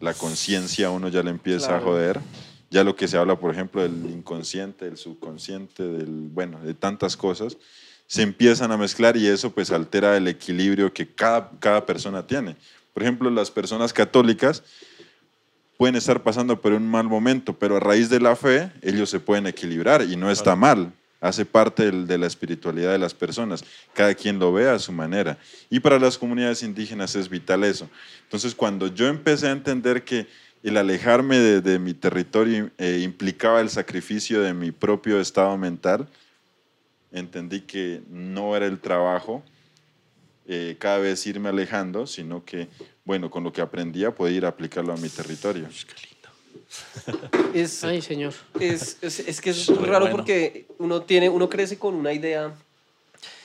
la conciencia a uno ya le empieza Claro. a joder. Ya lo que se habla, por ejemplo, del inconsciente, del subconsciente, del, bueno, de tantas cosas, se empiezan a mezclar y eso pues altera el equilibrio que cada, cada persona tiene. Por ejemplo, las personas católicas pueden estar pasando por un mal momento, pero a raíz de la fe ellos se pueden equilibrar y no está mal. Hace parte de la espiritualidad de las personas. Cada quien lo ve a su manera. Y para las comunidades indígenas es vital eso. Entonces, cuando yo empecé a entender que el alejarme de, de mi territorio eh, implicaba el sacrificio de mi propio estado mental, entendí que no era el trabajo eh, cada vez irme alejando, sino que, bueno, con lo que aprendía podía ir a aplicarlo a mi territorio. Es, Ay, señor. es, es, es que es raro bueno. porque uno, tiene, uno crece con una idea,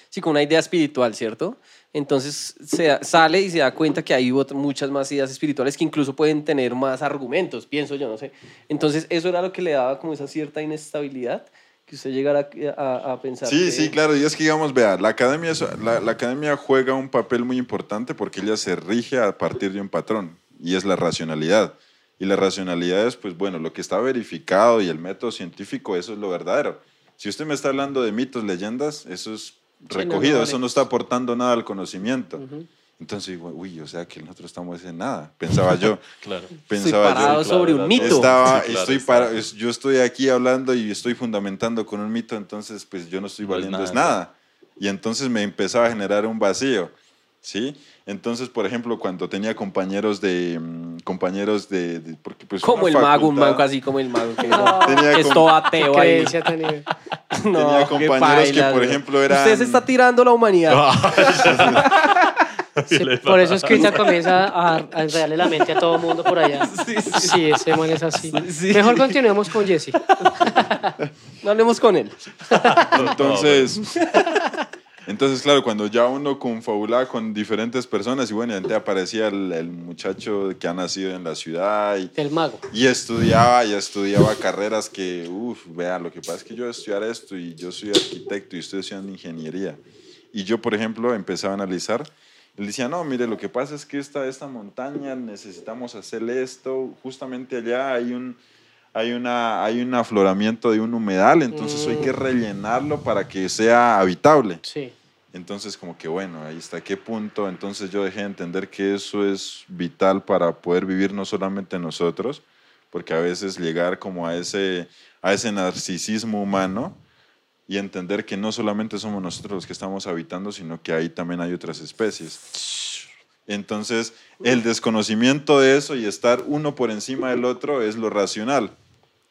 sí, con una idea espiritual, ¿cierto? Entonces se sale y se da cuenta que hay muchas más ideas espirituales que incluso pueden tener más argumentos, pienso yo, no sé. Entonces eso era lo que le daba como esa cierta inestabilidad, que usted llegara a, a- pensar. Sí, que- sí, claro. Y es que, digamos, vea, la academia, es- la, la academia juega un papel muy importante porque ella se rige a partir de un patrón y es la racionalidad. Y la racionalidad es, pues bueno, lo que está verificado y el método científico, eso es lo verdadero. Si usted me está hablando de mitos, leyendas, eso es no, recogido, no eso vale. no está aportando nada al conocimiento. Ujú. Entonces digo, uy, o sea que nosotros estamos en nada, pensaba yo. Claro. Estoy Pensaba parado yo. claro, sobre un claro. mito. Estaba, Sí, claro, estoy está. para- es- yo estoy aquí hablando y estoy fundamentando con un mito, entonces pues yo no estoy No valiendo es nada. nada. Y entonces me empezaba a generar un vacío, ¿sí? Entonces, por ejemplo, cuando tenía compañeros de, mm, compañeros de, de- porque pues Como el una mago, un facultad- mago así como el mago que, Tenía que es todo Qué ateo ahí. tan... No, Tenía compañeros que, pailas, por güey. ejemplo, eran- Usted se está tirando la humanidad. Sí, por eso es que ahorita comienza a, a enredarle la mente a todo el mundo por allá. Sí, ese man es así. Sí. Mejor continuemos con Jesse. No hablemos con él. Entonces, entonces, claro, cuando ya uno confabulaba con diferentes personas y bueno, y aparecía el, el muchacho que ha nacido en la ciudad y, El mago. y estudiaba y estudiaba carreras que, uff, vea, lo que pasa es que yo voy a estudiar esto y yo soy arquitecto y estoy estudiando ingeniería. Y yo, por ejemplo, empezaba a analizar. Él decía, no, mire, lo que pasa es que esta, esta montaña necesitamos hacerle esto. Justamente allá hay un, hay, una, hay un afloramiento de un humedal, entonces hay que rellenarlo para que sea habitable. Sí. Entonces, como que bueno, ahí está, ¿qué punto? Entonces yo dejé de entender que eso es vital para poder vivir no solamente nosotros, porque a veces llegar como a ese, a ese narcisismo humano y entender que no solamente somos nosotros los que estamos habitando, sino que ahí también hay otras especies. Entonces, el desconocimiento de eso y estar uno por encima del otro es lo racional.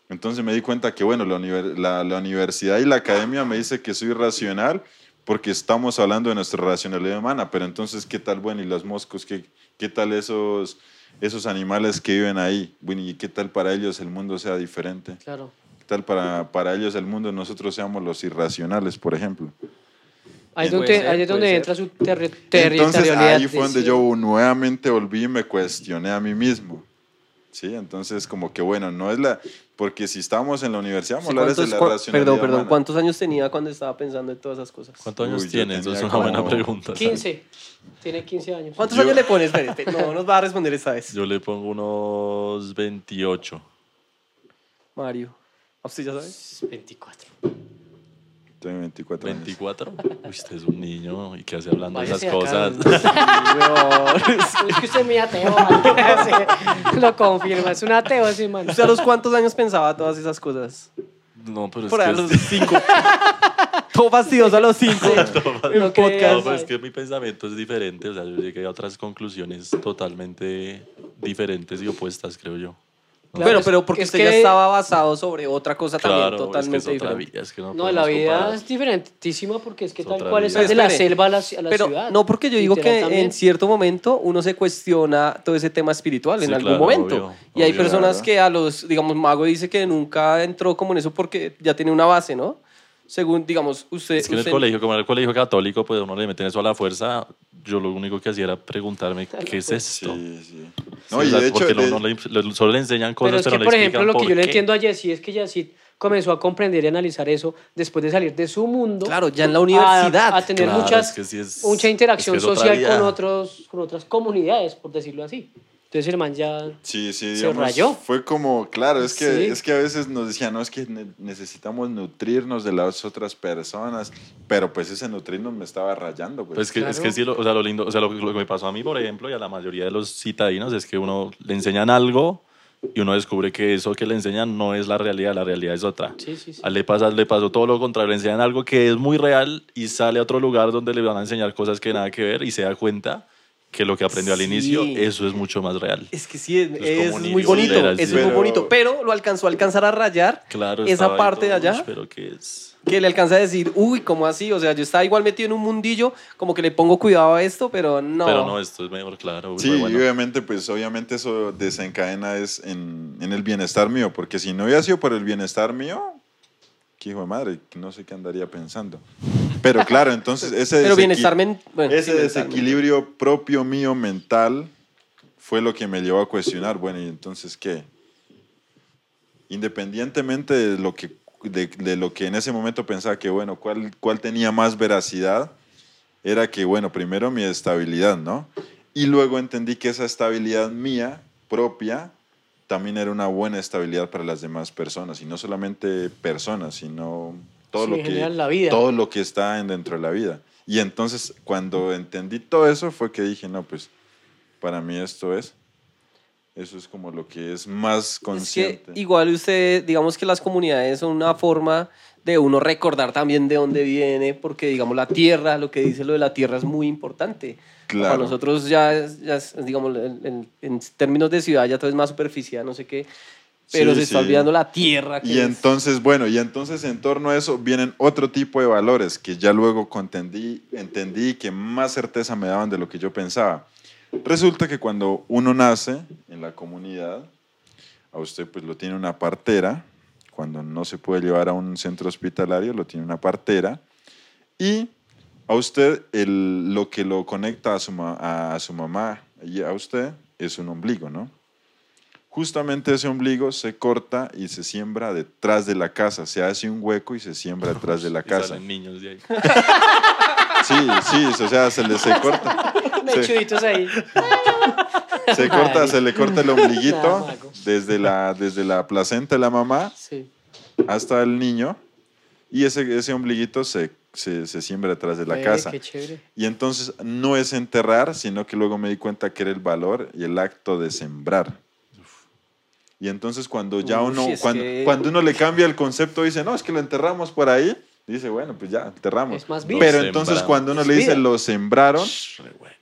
Entonces me di cuenta que, bueno, la, univer- la- la universidad y la academia me dice que soy racional porque estamos hablando de nuestra racionalidad humana, pero entonces, ¿qué tal, bueno, y los moscos? ¿Qué, qué tal esos, esos animales que viven ahí? Bueno, ¿y qué tal para ellos el mundo sea diferente? Claro. ¿Qué tal para, para ellos el mundo nosotros seamos los irracionales, por ejemplo? Ahí es donde, ser, ahí es donde entra su terri- Entonces territorialidad. ahí fue donde sí. yo nuevamente volví y me cuestioné a mí mismo. Sí, entonces como que bueno, no es la... Porque si estamos en la universidad, vamos Sí, a hablar de ¿cuántos- la racionalidad perdón, perdón. humana. ¿Cuántos años tenía cuando estaba pensando en todas esas cosas? ¿Cuántos años Uy, tienes? Eso es una buena pregunta. ¿sabes? 15. Tiene 15 años. ¿Cuántos Yo- años le pones? No, nos va a responder esta vez. Yo le pongo unos 28. Mario. ¿A usted ya sabe? 24. Tengo 24 años. 24. Uy, usted es un niño y qué hace hablando de esas Váyase acá. cosas. Es que usted es muy ateo. Sí, lo confirma. Es un ateo ese man. ¿Usted a los cuántos años pensaba todas esas cosas? No, pero es Por ahí a es- los cinco. Todo fastidioso a los cinco. En un que podcast. No, pues es que mi pensamiento es diferente, o sea, yo llegué a otras conclusiones totalmente diferentes y opuestas, creo yo. Claro, Pero, pero porque es usted que- ya estaba basado sobre otra cosa Claro, también es que totalmente es otra diferente. vida, es que no, No, la vida comparar. es diferentísima porque es que Es tal cual vida. es de la selva a la, a la Pero ciudad. no, porque yo digo que en cierto momento uno se cuestiona todo ese tema espiritual en Sí, algún claro, momento. obvio, y hay obvio. personas que a los, digamos, Mago dice que nunca entró como en eso porque ya tiene una base, ¿no? Según, digamos, usted... Es que en el usted- colegio, como en el colegio católico, pues uno le meten eso a la fuerza. Yo lo único que hacía era preguntarme, ¿qué es esto? Sí, sí. No, y de hecho, porque no- de- no le- le- solo le enseñan cosas, Pero es pero, que, no por le ejemplo, lo que yo le qué. entiendo a Jessie es que Jessie comenzó a comprender y analizar eso después de salir de su mundo. Claro, ya en la a- universidad. A, tener Claro, muchas, es que sí es- mucha interacción es que social con, otros, con otras comunidades, por decirlo así. Entonces el man ya... Sí, sí, Se digamos, rayó. fue como, claro, es que, Sí. es que a veces nos decían, no, es que ne- necesitamos nutrirnos de las otras personas, pero pues ese nutrirnos me estaba rayando, pues. Pues que, es que sí, lo, o sea, lo lindo, o sea, lo, lo que me pasó a mí, por ejemplo, y a la mayoría de los citadinos, es que uno le enseñan algo y uno descubre que eso que le enseñan no es la realidad, la realidad es otra. Sí, sí, sí. A le, pasa, le pasó todo lo contrario, le enseñan algo que es muy real y sale a otro lugar donde le van a enseñar cosas que nada que ver y se da cuenta que lo que aprendió al Sí. inicio, eso es mucho más real. Es que sí, es, Es muy bonito, es muy bonito, pero lo alcanzó a alcanzar a rayar Claro, esa parte de todo, allá "Ush, pero que es... que le alcanza a decir, uy, ¿cómo así? O sea, yo estaba igual metido en un mundillo, como que le pongo cuidado a esto, pero no. Pero no, esto es mejor, claro. Sí, fue y bueno. obviamente, pues obviamente eso desencadena es en, en el bienestar mío, porque si no hubiera sido por el bienestar mío, qué hijo de madre, no sé qué andaría pensando. Pero claro, entonces ese, pero desequi- bienestar men- bueno, ese sí, mental, desequilibrio propio mío mental fue lo que me llevó a cuestionar, bueno, y entonces qué? Independientemente de lo que, de, de lo que en ese momento pensaba que, bueno, ¿cuál, cuál tenía más veracidad? Era que, bueno, primero mi estabilidad, ¿no? Y luego entendí que esa estabilidad mía, propia, también era una buena estabilidad para las demás personas. Y no solamente personas, sino todo, Sí, lo, que, general, la vida. todo lo que está en- dentro de la vida. Y entonces, cuando entendí todo eso, fue que dije, no, pues, para mí esto es. Eso es como lo que es más Es consciente. que igual usted, digamos que las comunidades son una forma de uno recordar también de dónde viene, porque digamos la tierra, lo que dice lo de la tierra es muy importante. Para Claro. nosotros ya, es- ya es, digamos, en, términos de ciudad ya todo es más superficial, no sé qué, pero Sí, se está olvidando la tierra. que Y es- entonces, bueno, y entonces en torno a eso vienen otro tipo de valores que ya luego contendí, entendí que más certeza me daban de lo que yo pensaba. Resulta que cuando uno nace en la comunidad, a usted pues lo tiene una partera, cuando no se puede llevar a un centro hospitalario, lo tiene una partera, y a usted el, lo que lo conecta a su, ma- a su mamá y a usted es un ombligo, ¿no? Justamente ese ombligo se corta y se siembra detrás de la casa, se hace un hueco y se siembra detrás de la Y casa. salen niños de ahí. Sí, sí, o sea, se le se corta. Mechuditos ahí. Se corta, se le corta el ombliguito desde la, desde la placenta de la mamá Sí. hasta el niño y ese, ese ombliguito se, se, se siembra detrás de la casa. Qué chévere. Y entonces no es enterrar, sino que luego me di cuenta que era el valor y el acto de sembrar. Y entonces cuando ya uno, cuando, que- cuando uno le cambia el concepto, dice, no, es que lo enterramos por ahí, dice, bueno, pues ya, enterramos. Es más vida. Pero entonces cuando uno Es le dice, vida. lo sembraron, Re bueno.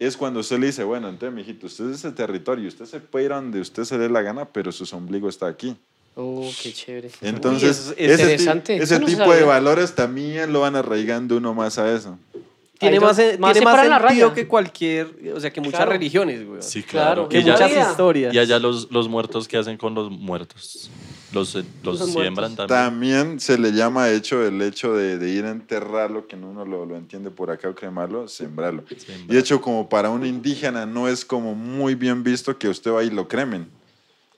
Es cuando usted le dice, bueno, entonces, mijito, usted es ese territorio, usted se puede ir a donde usted se dé la gana, pero su ombligo está aquí. Oh, qué chévere. Entonces, es ese, interesante. ese no tipo de valores también lo van arraigando uno más a eso. Tiene Ahí más, tiene más sentido que cualquier, o sea, que muchas Claro. religiones, güey. Sí, Claro. claro. que Y ya- muchas historias. Y allá los, los muertos, ¿qué hacen con los muertos? Los, eh, los, Los siembran muertos. también. También se le llama hecho el hecho de, de ir a enterrarlo, que uno lo, lo entiende por acá o cremarlo, sembrarlo. Sembran. Y de hecho, como para un indígena no es como muy bien visto que usted vaya y lo cremen.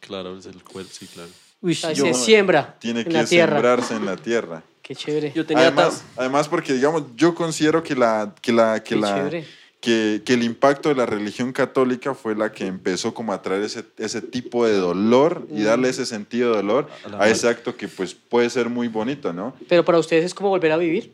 Claro, es el cuerpo, sí, claro. Uy, yo, se siembra Tiene en que la tierra. sembrarse en la tierra. Qué chévere. yo tenía Además, además, porque digamos, yo considero que la, que la, que Qué la, chévere. Que, que el impacto de la religión católica fue la que empezó como a traer ese, ese tipo de dolor y darle ese sentido de dolor A ese acto que pues puede ser muy bonito, ¿no? Pero para ustedes es como volver a vivir.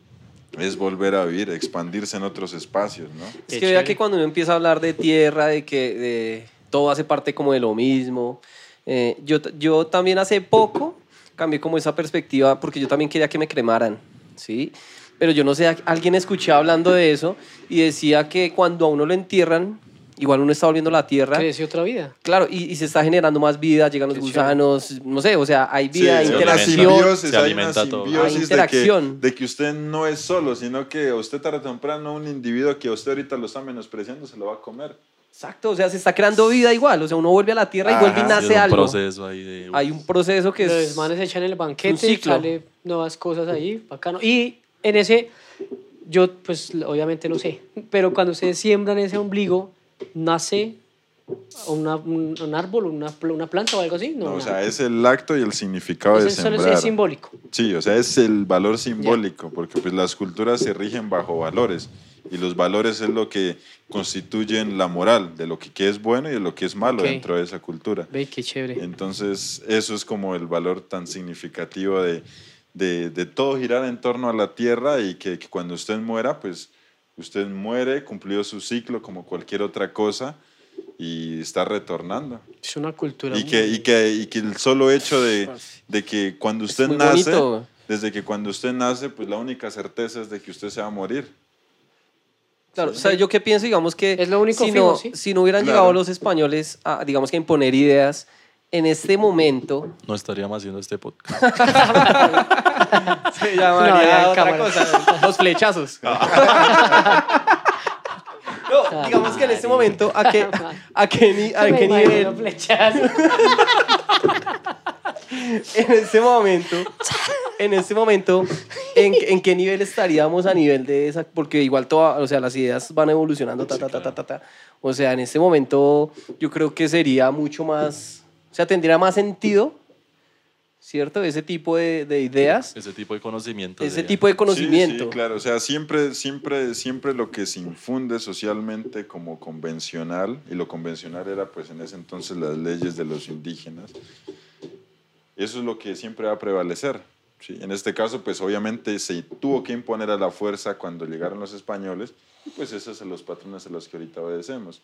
Es volver a vivir, expandirse en otros espacios, ¿no? Es que vea que cuando uno empieza a hablar de tierra, de que de, todo hace parte como de lo mismo. eh, yo, yo también hace poco cambié como esa perspectiva porque yo también quería que me cremaran, ¿sí? Pero yo no sé, a- alguien escuché hablando de eso y decía que cuando a uno lo entierran, igual uno está volviendo a la tierra. Crece otra vida. Claro, y, y se está generando más vida, llegan los Qué gusanos, no sé, o sea, hay Sí, vida, hay una interacción. simbiosis, Se hay una alimenta todo. simbiosis Hay de, interacción. que, de que usted no es solo, sino que usted tarde o temprano un individuo que usted ahorita lo está menospreciando se lo va a comer. Exacto, o sea, se está creando vida igual, o sea, uno vuelve a la tierra y vuelve y Ajá, Sí, nace es un algo. proceso ahí de... Hay un proceso que Los es... manes se echan el banquete, ciclo. sale nuevas cosas ahí, bacano. Y en ese, yo pues obviamente no sé, pero cuando ustedes siembran ese ombligo, nace una- un, un árbol, una, una planta o algo así. No, No, o sea, es el acto y el significado de Ese solo es- sembrar. es simbólico. Sí, o sea, es el valor simbólico, porque pues las culturas se rigen bajo valores y los valores es lo que constituyen la moral de lo que, es bueno y de lo que es malo Ok. dentro de esa cultura. Ve, qué chévere. Entonces, eso es como el valor tan significativo de, de, de todo girar en torno a la tierra y que, que cuando usted muera, pues usted muere, cumplió su ciclo como cualquier otra cosa y está retornando. Es una cultura. Y que, y, que, y que el solo hecho de, de que cuando usted muy nace, bonito. desde que cuando usted nace, pues la única certeza es de que usted se va a morir. Claro, o sea, yo qué pienso, digamos que Es lo único si, fijo, no, ¿sí? si no hubieran Claro. llegado los españoles a, digamos que a imponer ideas, en este momento No estaríamos haciendo este podcast. se No, llamaría ya, otra cámara. cosa, los flechazos. No, digamos que en este momento, ¿a qué, a qué, ni- a Me qué imagino nivel? en este momento, en este momento, ¿en, en qué nivel estaríamos a nivel de esa? Porque igual todas, o sea, las ideas van evolucionando, ta, ta, ta, ta, ta, ta. O sea, en este momento yo creo que sería mucho más, o sea, tendría más sentido, ¿cierto? Ese tipo de, de ideas, Ese tipo de conocimiento. ese tipo de conocimiento. Sí, sí, claro. O sea, siempre, siempre, siempre lo que se infunde socialmente como convencional, y lo convencional era pues en ese entonces las leyes de los indígenas, eso es lo que siempre va a prevalecer. ¿sí? En este caso, pues obviamente se tuvo que imponer a la fuerza cuando llegaron los españoles, y pues esos son los patrones a los que ahorita obedecemos.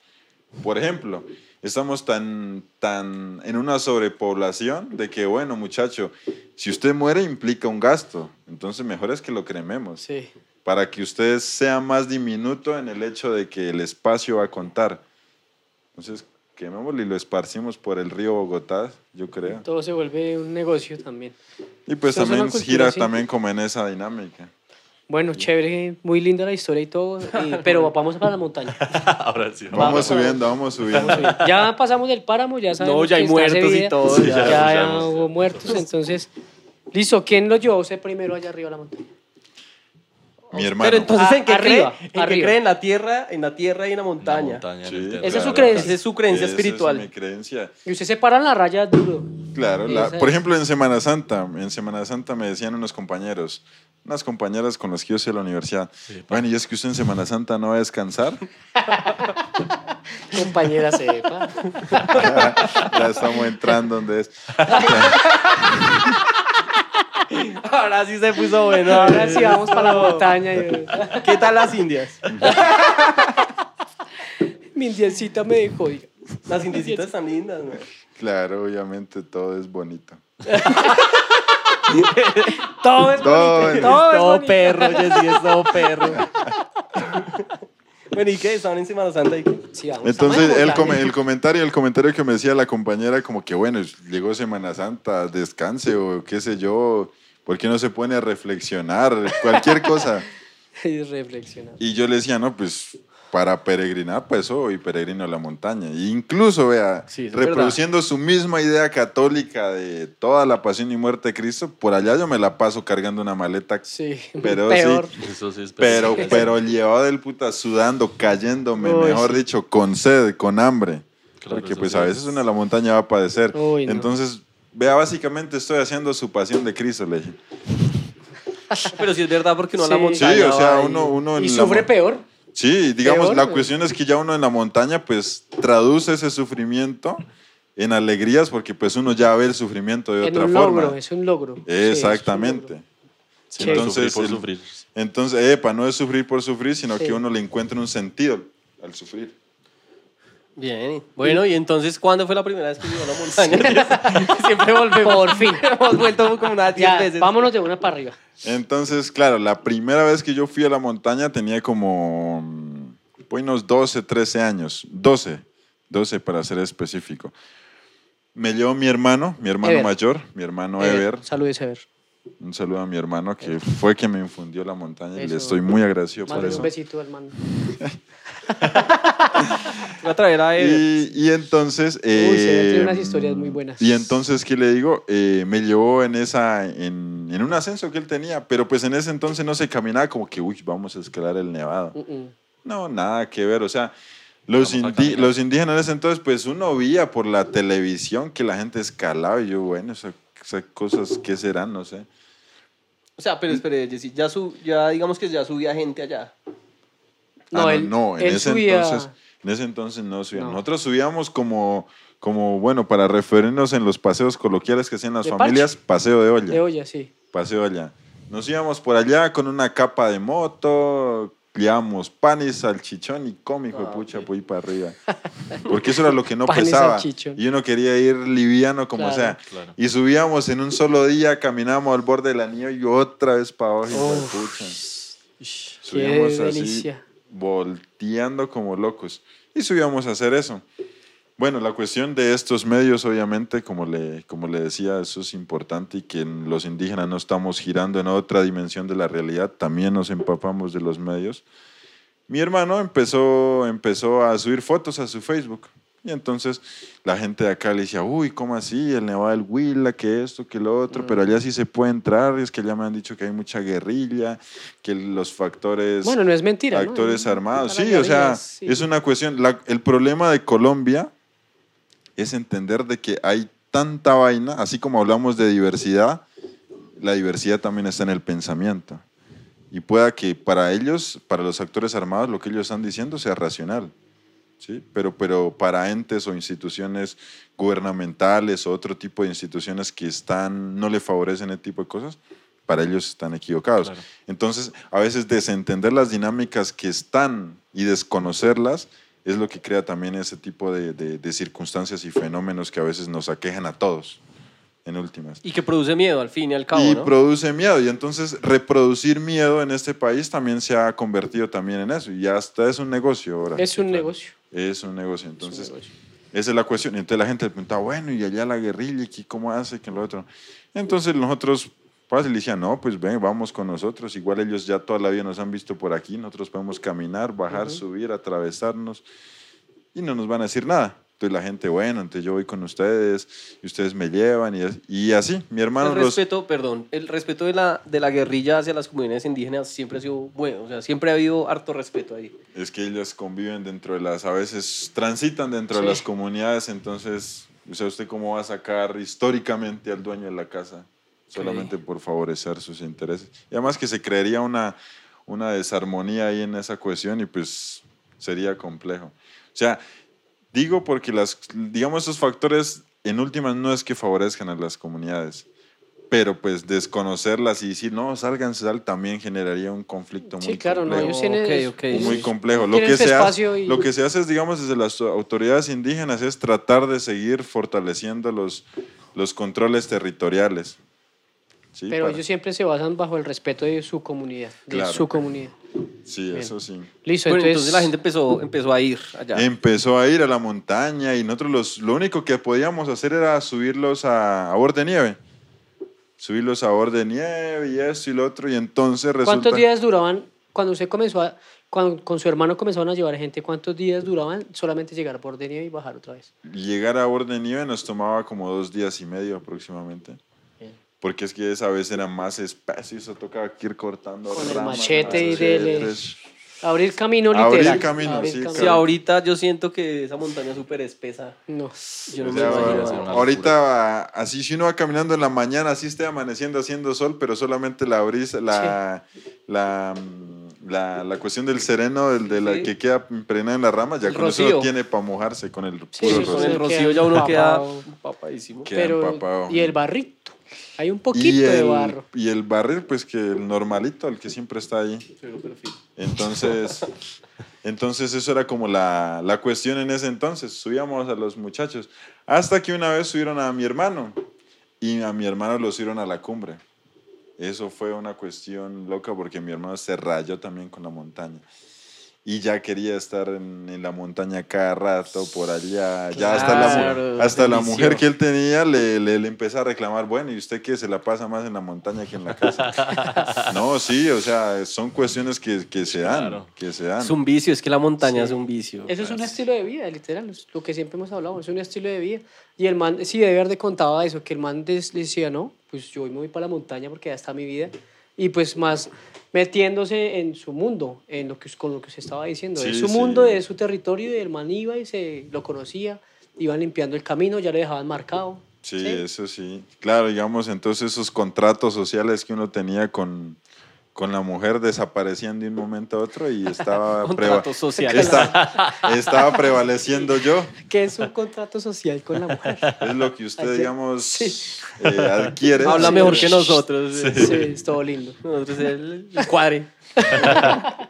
Por ejemplo, estamos tan, tan en una sobrepoblación de que, bueno, muchacho, si usted muere implica un gasto, entonces mejor es que lo crememos, Sí. para que usted sea más diminuto en el hecho de que el espacio va a contar. Entonces, quemémoslo y lo esparcimos por el río Bogotá, yo creo. Todo se vuelve un negocio también. Y pues Eso también gira también como en esa dinámica. Bueno, chévere, muy linda la historia y todo, y- pero vamos para la montaña. Ahora sí. Vamos Vamos. subiendo, vamos subiendo. Ya pasamos del páramo, ya sabemos No, ya hay muertos y todo, Sí, Ya, ya, hubo muertos, entonces... Listo, ¿quién lo llevó usted primero allá arriba a la montaña? Mi hermano. Pero entonces, Ah, ¿en qué arriba, cree? ¿En qué arriba. cree? ¿En la tierra, en la tierra y en la montaña? Sí. Esa es su creencia. Esa es su creencia Esa espiritual. Es mi creencia. Y usted se para en la raya duro. Claro, la- por ejemplo, en Semana Santa, en Semana Santa me decían unos compañeros, unas compañeras con las que yo soy a la universidad, bueno, y es que usted en Semana Santa no va a descansar. Compañera sepa. ya estamos entrando donde es. Ahora sí se puso bueno. Ahora sí vamos para la montaña. y- ¿Qué tal las indias? Mi indiecita me dejó. diga. Las indiecitas están lindas, ¿no? Claro, obviamente todo es bonito. Todo es Todo bonito. es Todo es todo bonito. perro, Jessy, es todo perro. Bueno, ¿y qué? ¿Estaban en Semana Santa y qué? Sí, vamos, Entonces, el, come- el comentario, el comentario que me decía la compañera, como que bueno, llegó Semana Santa, descanse o qué sé yo, ¿por qué no se pone a reflexionar? Cualquier cosa. Y reflexionar. Y yo le decía, no, pues para peregrinar, pues hoy peregrino a la montaña. E incluso, vea, Sí, reproduciendo su misma idea católica de toda la pasión y muerte de Cristo, por allá yo me la paso cargando una maleta. Sí, Pero peor. sí, Eso sí es pero, pero llevado del puta, sudando, cayéndome, Uy, mejor sí. dicho, con sed, con hambre. Claro, Porque pues a es- veces uno en la montaña va a padecer. Uy, no. Entonces, vea, básicamente estoy haciendo su pasión de Cristo, le dije. Pero sí es verdad porque uno a la Sí. montaña Sí, o sea, va y- uno, uno en Y la sufre mon- peor. Sí, digamos, Peor, la güey. cuestión es que ya uno en la montaña pues traduce ese sufrimiento en alegrías porque pues uno ya ve el sufrimiento de En otra un forma. logro, es un logro. Sí, es un Exactamente. logro. Sí, Entonces, sufrir por el- sufrir. Entonces, epa, no es sufrir por sufrir, sino Sí. que uno le encuentra un sentido al sufrir. Bien. Bueno, y entonces, ¿cuándo fue la primera vez que a la montaña? Siempre volvemos. Por fin. Hemos vuelto como unas 10 Ya, veces. vámonos de una para arriba. Entonces, claro, la primera vez que yo fui a la montaña tenía como mm, pues, unos 12, 13 años. 12, 12 para ser específico. Me llevó mi hermano, mi hermano Ever. mayor, mi hermano Eh, Ever. Saludes, Ever. Un saludo a mi hermano que fue quien me infundió la montaña y Eso. le estoy muy agradecido por Mándale eso. un besito, hermano. Voy a traer a él. Y, y entonces... Uy, se eh, tiene unas historias muy buenas. Y entonces, ¿qué le digo? Eh, me llevó en, esa, en, en un ascenso que él tenía, pero pues en ese entonces no se caminaba como que, uy, vamos a escalar el nevado. Mm, mm. No, nada que ver. O sea, los, indi- los indígenas en ese entonces, pues uno veía por la televisión que la gente escalaba y yo, bueno, esas, esas cosas, ¿qué serán? No sé. O sea, pero espere, Jessy, ya, su, ya digamos que ya subía gente allá. No, Ah, él, no, en él ese subía. entonces, en ese entonces no subíamos. No. Nosotros subíamos como, como, bueno, para referirnos en los paseos coloquiales que hacían las De familias, paseo de olla. De olla, sí. Paseo allá. Nos íbamos por allá con una capa de moto, llevábamos pan y salchichón y cómico, Ah, pucha, pues para arriba. Porque eso era lo que no Pan y pesaba. salchichón. Y uno quería ir liviano como Claro. sea. Claro. Y subíamos en un solo día, caminábamos al borde del anillo y otra vez para abajo. y. Qué Subíamos así, delicia. Volteando como locos. Y subíamos a hacer eso. Bueno, la cuestión de estos medios, obviamente, como le, como le decía, eso es importante y que los indígenas no estamos girando en otra dimensión de la realidad, también nos empapamos de los medios. Mi hermano empezó, empezó a subir fotos a su Facebook y entonces la gente de acá le decía, uy, ¿cómo así? El Nevado del Huila, que esto, que lo otro, pero allá sí se puede entrar, es que ya me han dicho que hay mucha guerrilla, que los factores Bueno, no es mentira. ¿no? actores armados. Sí, o sea, sí. es una cuestión. la- el problema de Colombia es entender de que hay tanta vaina, así como hablamos de diversidad, la diversidad también está en el pensamiento. Y pueda que para ellos, para los actores armados, lo que ellos están diciendo sea racional. ¿Sí? Pero, pero para entes o instituciones gubernamentales o otro tipo de instituciones que están, no le favorecen ese tipo de cosas, para ellos están equivocados. Claro. Entonces, a veces desentender las dinámicas que están y desconocerlas es lo que crea también ese tipo de, de- de circunstancias y fenómenos que a veces nos aquejan a todos, en últimas. Y que produce miedo al fin y al cabo, y ¿no? produce miedo. Y entonces reproducir miedo en este país también se ha convertido también en eso. Y hasta es un negocio ahora. Es un claro. negocio. Es un negocio. es un Entonces, negocio. esa es la cuestión. Y entonces la gente le pregunta, bueno, y allá la guerrilla, ¿y cómo hace? que lo otro? Entonces nosotros, fácil, decían, no, pues ven, vamos con nosotros. Igual ellos ya toda la vida nos han visto por aquí. Nosotros podemos caminar, bajar, subir, atravesarnos. Y no nos van a decir nada. Entonces la gente, bueno, entonces yo voy con ustedes y ustedes me llevan y, as- y así. Mi hermano el los... respeto, perdón, el respeto de la, de la guerrilla hacia las comunidades indígenas siempre ha sido bueno, o sea, siempre ha habido harto respeto ahí. Es que ellas conviven dentro de las, a veces transitan dentro de Sí. las comunidades, entonces, o sea, ¿usted cómo va a sacar históricamente al dueño de la casa? Solamente por favorecer sus intereses. Y además que se creería una, una desarmonía ahí en esa cuestión y pues sería complejo. O sea, digo porque las, digamos, esos factores en últimas no es que favorezcan a las comunidades, pero pues desconocerlas y decir, no, salgan, sal, también generaría un conflicto muy Sí, claro, no, complejo muy complejo. Lo que, se hace, y- lo que se hace es, digamos, desde las autoridades indígenas es tratar de seguir fortaleciendo los, los controles territoriales. Sí, Pero para- ellos siempre se basan bajo el respeto de su comunidad, de Claro. su comunidad. Sí, Bien. eso sí. Listo, Bueno, entonces, entonces la gente empezó, empezó a ir allá. Empezó a ir a la montaña y nosotros los, lo único que podíamos hacer era subirlos a, a borde de nieve. Subirlos a borde de nieve y esto y lo otro. Y entonces resulta... ¿cuántos días duraban cuando usted comenzó a, cuando con su hermano comenzaron a llevar gente, cuántos días duraban solamente llegar por de nieve y bajar otra vez? Llegar a borde de nieve nos tomaba como dos días y medio aproximadamente. Porque es que esa vez era más espacio y eso tocaba que ir cortando Con el ramas, machete y dele. machetes. Abrir camino Abrir literal. camino, sí, camino. Si ahorita yo siento que esa montaña es súper espesa. No. Yo no O me sea, imagino. va- una ahorita así si uno va caminando en la mañana, así esté amaneciendo haciendo sol, pero solamente la brisa, la, la, la, la cuestión del sereno, el de la Sí. que queda impregnada en las ramas, ya El con eso rocío. lo tiene para mojarse con el Sí, puro Con rocío. el rocío ya uno queda empapado. papadísimo. Queda Pero, empapado. y el barrito. Hay un poquito y de el, barro. y el barril, pues que el normalito, el que siempre está ahí. Entonces, entonces eso era como la, la cuestión en ese entonces. Subíamos a los muchachos. Hasta que una vez subieron a mi hermano y a mi hermano lo subieron a la cumbre. Eso fue una cuestión loca porque mi hermano se rayó también con la montaña. Y ya quería estar en, en la montaña cada rato, por allá. Ya hasta la, Claro, hasta la mujer que él tenía le, le, le empezó a reclamar, bueno, ¿y usted qué? ¿Se la pasa más en la montaña que en la casa? no, sí, o sea, son cuestiones que, que se dan, Claro. que se dan. Es un vicio, es que la montaña es un vicio. Eso es un estilo de vida, literal, es lo que siempre hemos hablado, es un estilo de vida. Y el man, sí, de verdad contaba eso, que el man des- decía, no, pues yo hoy me voy para la montaña porque ya está mi vida. Y pues más metiéndose en su mundo, en lo que, con lo que usted estaba diciendo. Sí, es su sí. mundo, es su territorio, y el man iba y se lo conocía, iban limpiando el camino, ya le dejaban marcado. Sí, eso sí. Claro, digamos, entonces esos contratos sociales que uno tenía con, con la mujer desaparecían de un momento a otro y estaba, preva- Contratos sociales. está- estaba prevaleciendo yo. Que es un contrato social con la mujer. Es lo que usted, Ayer- digamos, Sí. eh, adquiere. Habla Sí. mejor que nosotros. Sí, es todo lindo. Nosotros el, el cuadre.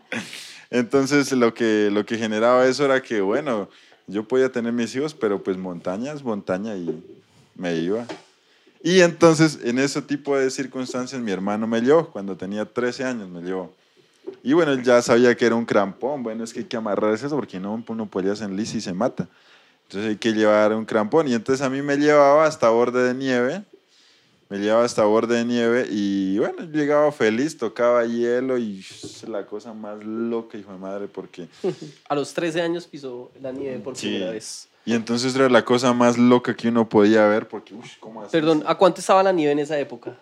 Entonces lo que, lo que generaba eso era que, bueno, yo podía tener mis hijos, pero pues montaña es montaña y me iba. Y entonces en ese tipo de circunstancias mi hermano me llevó, cuando tenía 13 años me llevó. Y bueno, él ya sabía que era un crampón, bueno, es que hay que amarrarse eso porque no uno podía en lisa y se mata. Entonces hay que llevar un crampón y entonces a mí me llevaba hasta borde de nieve, me llevaba hasta borde de nieve y bueno, llegaba feliz, tocaba hielo y la cosa más loca, hijo de madre, porque... A los 13 años pisó la nieve por Sí. primera vez. Y entonces era la cosa más loca que uno podía ver porque, uy, ¿cómo así? Perdón, ¿a cuánto estaba la nieve en esa época?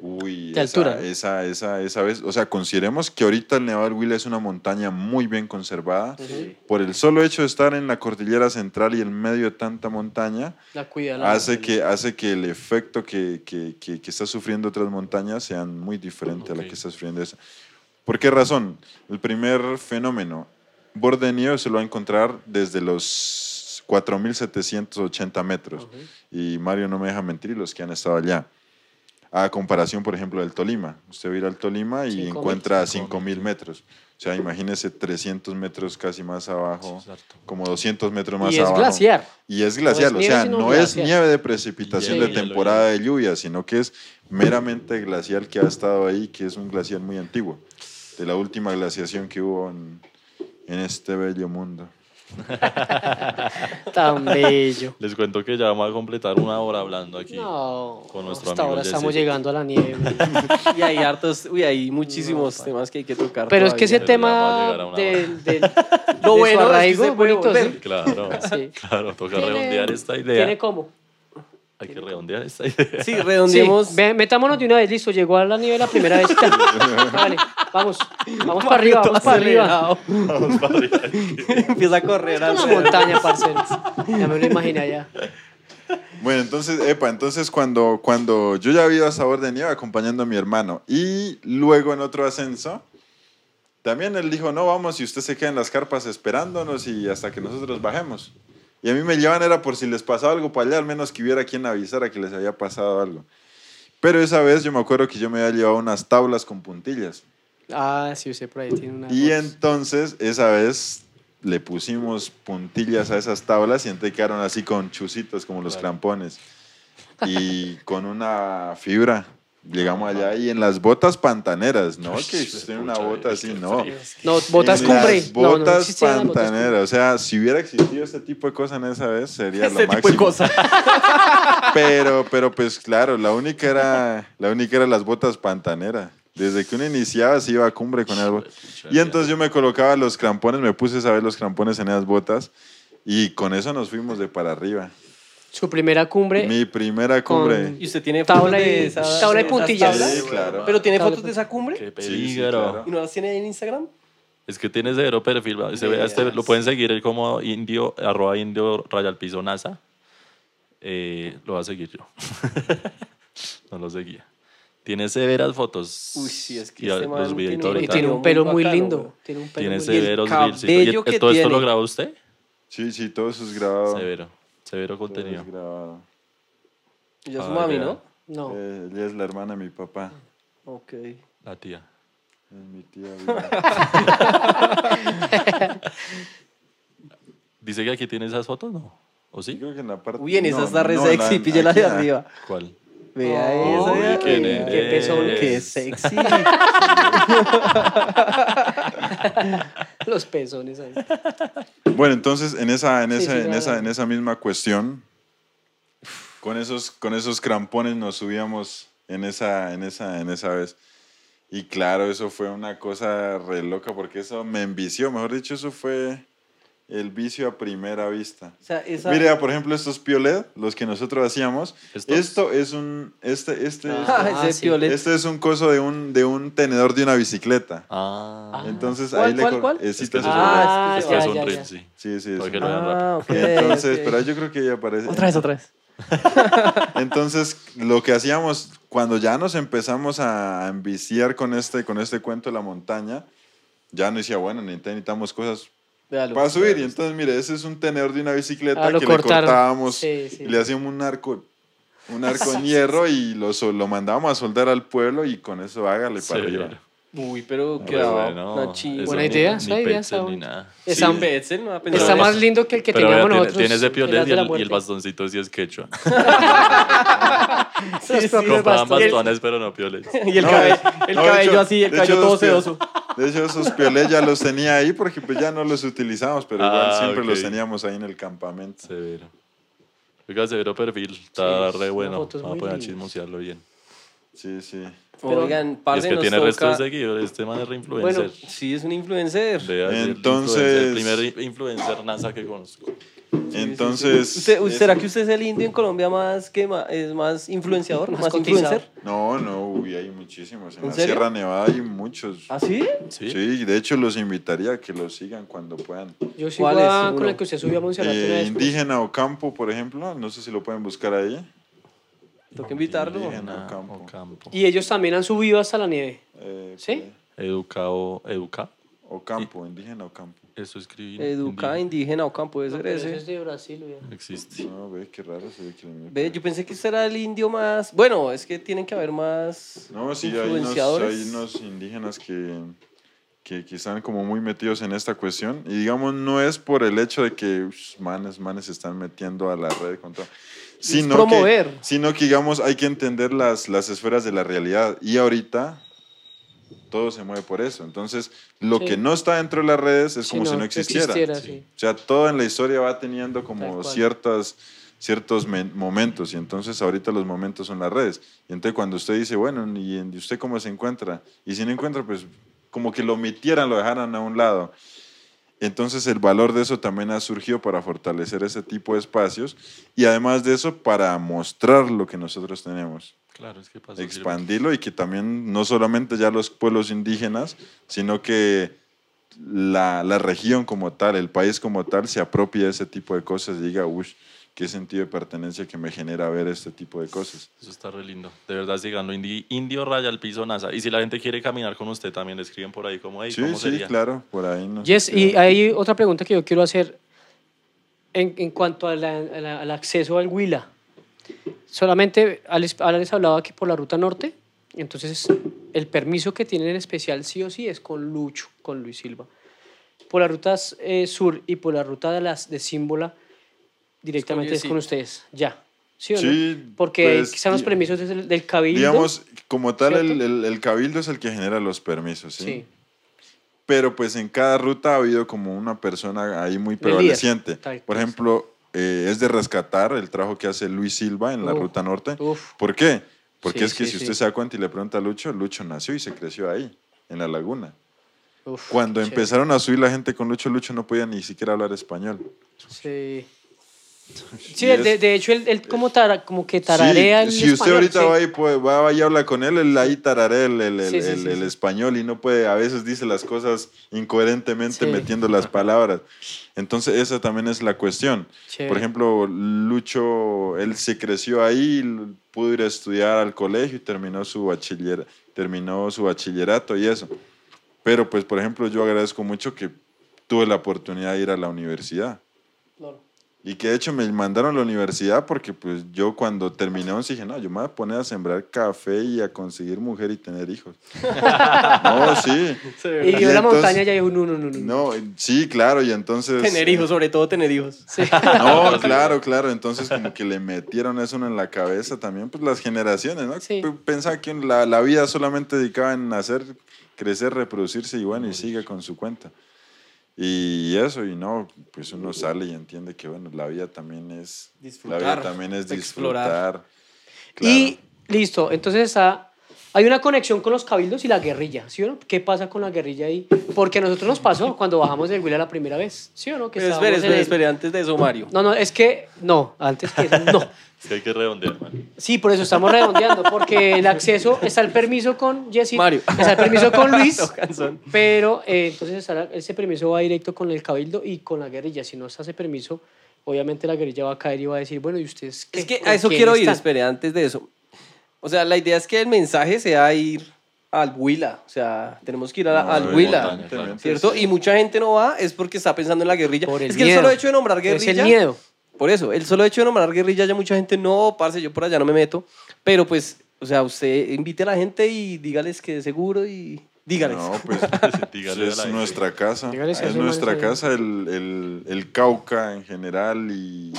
Uy, De esa, altura, esa, esa, esa vez, o sea, consideremos que ahorita el Nevado del Huila es una montaña muy bien conservada. Por el solo hecho de estar en la cordillera central y en medio de tanta montaña, La cuida la hace que, hace que el efecto que, que, que, que está sufriendo otras montañas sean muy diferente a la que está sufriendo esa. ¿Por qué razón? El primer fenómeno, borde de nieve se lo va a encontrar desde los 4.780 metros. Y Mario no me deja mentir, los que han estado allá. A comparación, por ejemplo, del Tolima. Usted va a ir al Tolima y 5.000. encuentra 5.000 metros. O sea, imagínese 300 metros casi más abajo, Exacto. como 200 metros más Y es abajo. glaciar. Y es glacial, No o es sea, no es nieve de precipitación de temporada de lluvia, sino que es meramente glacial que ha estado ahí, que es un glacial muy antiguo, de la última glaciación que hubo en, en este bello mundo. Tan bello. Les cuento que ya vamos a completar una hora hablando aquí. No, Con nuestro hasta amigo ahora Jesse. estamos llegando a la nieve. Y hay hartos, uy, hay muchísimos temas que hay que tocar. Pero es que ese todavía. Tema del, del, Lo de su bueno es que arraigo se puede bonito. ¿sí? Claro, Sí. claro, toca redondear esta idea. ¿Tiene cómo? Hay que redondear esta idea. Sí, Sí, redondeemos. ve- metámonos de una vez, listo, llegó a la nieve la primera vez. Vale, vamos, vamos para arriba, vamos para arriba. Vamos para arriba. Empieza a correr. Es una montaña, parceros. Ya me lo imaginé allá. Bueno, entonces, epa, entonces cuando, cuando yo ya había ido a Sabor de Nieve acompañando a mi hermano y luego en otro ascenso, también él dijo, no, vamos, y usted se queda en las carpas esperándonos y hasta que nosotros bajemos. Y a mí me llevan era por si les pasaba algo para allá, al menos que hubiera quien avisara que les había pasado algo. Pero esa vez yo me acuerdo que yo me había llevado unas tablas con puntillas. Ah, sí, usted por ahí tiene una. Y entonces esa vez le pusimos puntillas a esas tablas y entonces quedaron así con chusitos como los crampones. Y con una fibra Llegamos allá y en las botas pantaneras, ¿no? Que usted en una bota así, no. No, botas En cumbre. Las No, no, no botas pantaneras. O sea, si hubiera existido este tipo de cosas en esa vez, sería Este lo tipo de máximo. cosas. Pero, pero pues claro, la única era, la única era las botas pantaneras. Desde que uno iniciaba se iba a cumbre con esas botas. Y entonces yo me colocaba los crampones, me puse a saber los crampones en esas botas y con eso nos fuimos de para arriba. Su primera cumbre. Mi primera cumbre. ¿Y usted tiene fotos Tabla y- de esa, tabla y puntillas. Sí, claro. ¿Pero tiene Tabla fotos de esa cumbre? Qué Sí, claro. ¿Y no las tiene ahí en Instagram? Es que tiene cero perfil. Se ve a este, lo pueden seguir como indio, arroba indio raya al piso NASA. Eh, lo va a seguir yo. no lo seguía. Tiene severas fotos. Uy, sí, es que y este los tiene- y tiene un Muy pelo muy bacano, lindo. Tiene un pelo Tiene muy lindo. severos cabello reels. ¿Y que ¿Todo esto lo grabó usted? Sí, sí, todo eso es grabado. Severo. Severo contenido. grabado. Ella es su Ah, mami, ya. ¿no? No. Eh, ella es la hermana de mi papá. Ok. La tía. Es mi tía. Dice que aquí tiene esas fotos, ¿no? ¿O Sí, sí? creo que en la parte. Uy, en esa no, está re no, sexy, la- píllala de aquí, ah, arriba. ¿Cuál? Vea Oh, esa. Qué qué. Qué sexy. Los pezones ahí. Bueno, entonces en esa, en Sí, esa, sí, en esa, en esa misma cuestión, con esos, con esos crampones nos subíamos en esa, en esa, en esa vez. Y claro, eso fue una cosa re loca porque eso me envició. Mejor dicho, eso fue el vicio a primera vista. O sea, esa... Mire, por ejemplo, estos piolet, los que nosotros hacíamos. ¿Estos? Esto es un, este, este, Ah, Ah, ese sí. piolet. este es un coso de un, de un tenedor de una bicicleta. Ah. Entonces ¿Cuál, ahí le cuál, col- cuál? eh, Es que Ah, es, ya, es ya, un sí. sí, sí, que rápido. Ah, ok. Entonces, ok. pero yo creo que ya aparece. Otra vez, otra vez. Entonces, lo que hacíamos cuando ya nos empezamos a enviciar con este, con este cuento de la montaña, ya no decía, bueno, necesitamos cosas Véalo. para subir. Y entonces, mire, ese es un tenedor de una bicicleta Ah, lo que cortaron. le cortábamos Sí, sí. y le hacíamos un arco, un arco en hierro y lo, lo mandábamos a soldar al pueblo y con eso hágale para arriba. Uy, pero quedaba bueno, una chimba. Buena ni- idea, Ni esa idea Petzel está ni nada. Está, Sí, Betzel, no está más lindo que el que Pero teníamos tiene, nosotros. tiene ese piolet y el, y el bastoncito sí es quechua. Los propios Compraban bastones. pero no piolets. Y el, No, cabello, el no, cabello hecho- así, el cabello todo sedoso. De hecho, esos piolets ya los tenía ahí porque pues ya no los utilizamos, pero igual Ah, siempre los teníamos ahí en el campamento. Severo. Oiga, severo perfil. Está Sí, re bueno. Vamos a muy poner a lindas. chismosearlo bien. Sí, sí. Pero- Oigan, Y es que nos tiene resto de seguidores. Este man es reinfluencer. Bueno, Sí, es un influencer. Entonces- influencer, El primer influencer NASA que conozco. Entonces. Usted- es- ¿Será que usted es el indio en Colombia más que es más influenciador, Más más, influencer? No, no, uy, hay muchísimos. En, ¿En la serio? Sierra Nevada hay muchos. ¿Ah, sí? ¿Sí? Sí, de hecho los invitaría a que los sigan cuando puedan. Yo sigo ¿Cuál es con el que usted subió a Monserrate Eh, pues. indígena Ocampo, por ejemplo, no sé si lo pueden buscar ahí. Tengo que invitarlo. Indígena. Ocampo. Ocampo. Y ellos también han subido hasta la nieve. Eh, ¿Sí? Educado, educa. Ocampo, indígena Ocampo. Eso escribí. Educa, indígena, o campo, puede No, ser ese ese. es de Brasil. Existe. No, ve, qué raro se ve que le- Ve, yo pensé que ese era el indio más. Bueno, es que tienen que haber más No, sí, hay unos, influenciadores. hay unos indígenas que, que, que están como muy metidos en esta cuestión. Y digamos, no es por el hecho de que manes, manes se están metiendo a la red con todo. Sino promover. Que, sino que, digamos, hay que entender las, las esferas de la realidad. Y ahorita todo se mueve por eso. Entonces, lo Sí. que no está dentro de las redes es Sí, como si no que existiera. sí. O sea, todo en la historia va teniendo como ciertas, ciertos men- momentos y entonces ahorita los momentos son las redes. Y entonces cuando usted dice, bueno, ¿y en- y usted cómo se encuentra? Y si no encuentra, pues como que lo omitieran, lo dejaran a un lado. Entonces el valor de eso también ha surgido para fortalecer ese tipo de espacios y además de eso para mostrar lo que nosotros tenemos, Claro, es que pasó. expandirlo y que también no solamente ya los pueblos indígenas, sino que la, la región como tal, el país como tal, se apropie de ese tipo de cosas y diga, uff, qué sentido de pertenencia que me genera ver este tipo de cosas. Eso está re lindo. De verdad, síganlo. Indi- Indio Raya al piso NASA. Y si la gente quiere caminar con usted, también le escriben por ahí como, hey, Sí, ¿cómo sí, sería? claro, por ahí no. Yes, y hay otra pregunta que yo quiero hacer en, en cuanto a la- a la- al acceso al Huila. Solamente Alex, Alex hablaba que por la ruta norte, entonces el permiso que tienen en especial sí o sí es con Lucho, con Luis Silva. Por las rutas eh, sur y por la ruta de las de Símbola, directamente es con, ustedes, ya. ¿sí o no? Sí, Porque pues, están los permisos del, del cabildo. Digamos, como tal, el, el- el cabildo es el que genera los permisos, ¿sí? sí. Pero pues en cada ruta ha habido como una persona ahí muy prevaleciente. Por ejemplo, eh, es de rescatar el trabajo que hace Luis Silva en la Uf, ruta norte. uf. ¿Por qué? Porque Sí, es que sí, si sí. usted se da cuenta y le pregunta a Lucho, Lucho nació y se creció ahí, en la laguna. Uf, Cuando chévere. empezaron a subir la gente con Lucho, Lucho no podía ni siquiera hablar español. Sí. Sí, de, de- hecho, él, él como, tara- como que tararea el Sí, si usted español, ahorita sí. va, y, puede, va y habla con él, él ahí tararea el, el- el- Sí, el- el español y no puede, a veces dice las cosas incoherentemente metiendo las palabras. Entonces esa también es la cuestión. Por ejemplo, Lucho, él se creció ahí, pudo ir a estudiar al colegio y terminó su, bachiller, terminó su bachillerato y eso. Pero pues, por ejemplo, yo agradezco mucho que tuve la oportunidad de ir a la universidad. Y que de hecho me mandaron a la universidad porque pues yo cuando terminé once dije, no, yo me voy a poner a sembrar café y a conseguir mujer y tener hijos. no, sí. Sí, Y vio la entonces- montaña ya dijo, no, no, no, no. No, sí, claro, y entonces... Tener hijos, sobre todo tener hijos. No, claro, claro. Entonces, como que le metieron eso en la cabeza también, pues las generaciones, ¿no? Sí. Pensaba que la, la vida solamente dedicaba en nacer, crecer, reproducirse y bueno, y sigue con su cuenta. Y eso, y no, pues uno sale y entiende que bueno, la vida también es Disfrutar, La vida también es explorar. disfrutar. Claro. Y listo, entonces está, hay una conexión con los cabildos y la guerrilla, ¿sí o no? ¿Qué pasa con la guerrilla ahí? Porque a nosotros nos pasó cuando bajamos del Huila la primera vez, ¿sí o no? Que Pero estábamos espere, el- espere, antes de eso, Mario. No, no, es que, no, antes que eso, no. Es que hay que redondear, man. Sí, por eso estamos redondeando, porque el acceso, está el permiso con Jessy, Mario. está el permiso con Luis, No, pero eh, entonces ese permiso va directo con el cabildo y con la guerrilla. Si no está ese permiso, obviamente la guerrilla va a caer y va a decir, bueno, ¿y ustedes qué? Es que ¿Con a eso quiero ir, están? espere, antes de eso. O sea, la idea es que el mensaje sea ir al Huila. O sea, tenemos que ir a- No, al de Huila. claro. ¿Cierto? Y mucha gente no va es porque está pensando en la guerrilla. Por el es que el miedo. solo hecho de nombrar guerrilla. Es el miedo. Por eso, el solo hecho de nombrar guerrilla ya mucha gente no, parce, yo por allá no me meto. Pero pues, o sea, usted invite a la gente y dígales que es seguro y dígales. No, pues es la nuestra casa. Es nuestra casa el, el, el Cauca en general y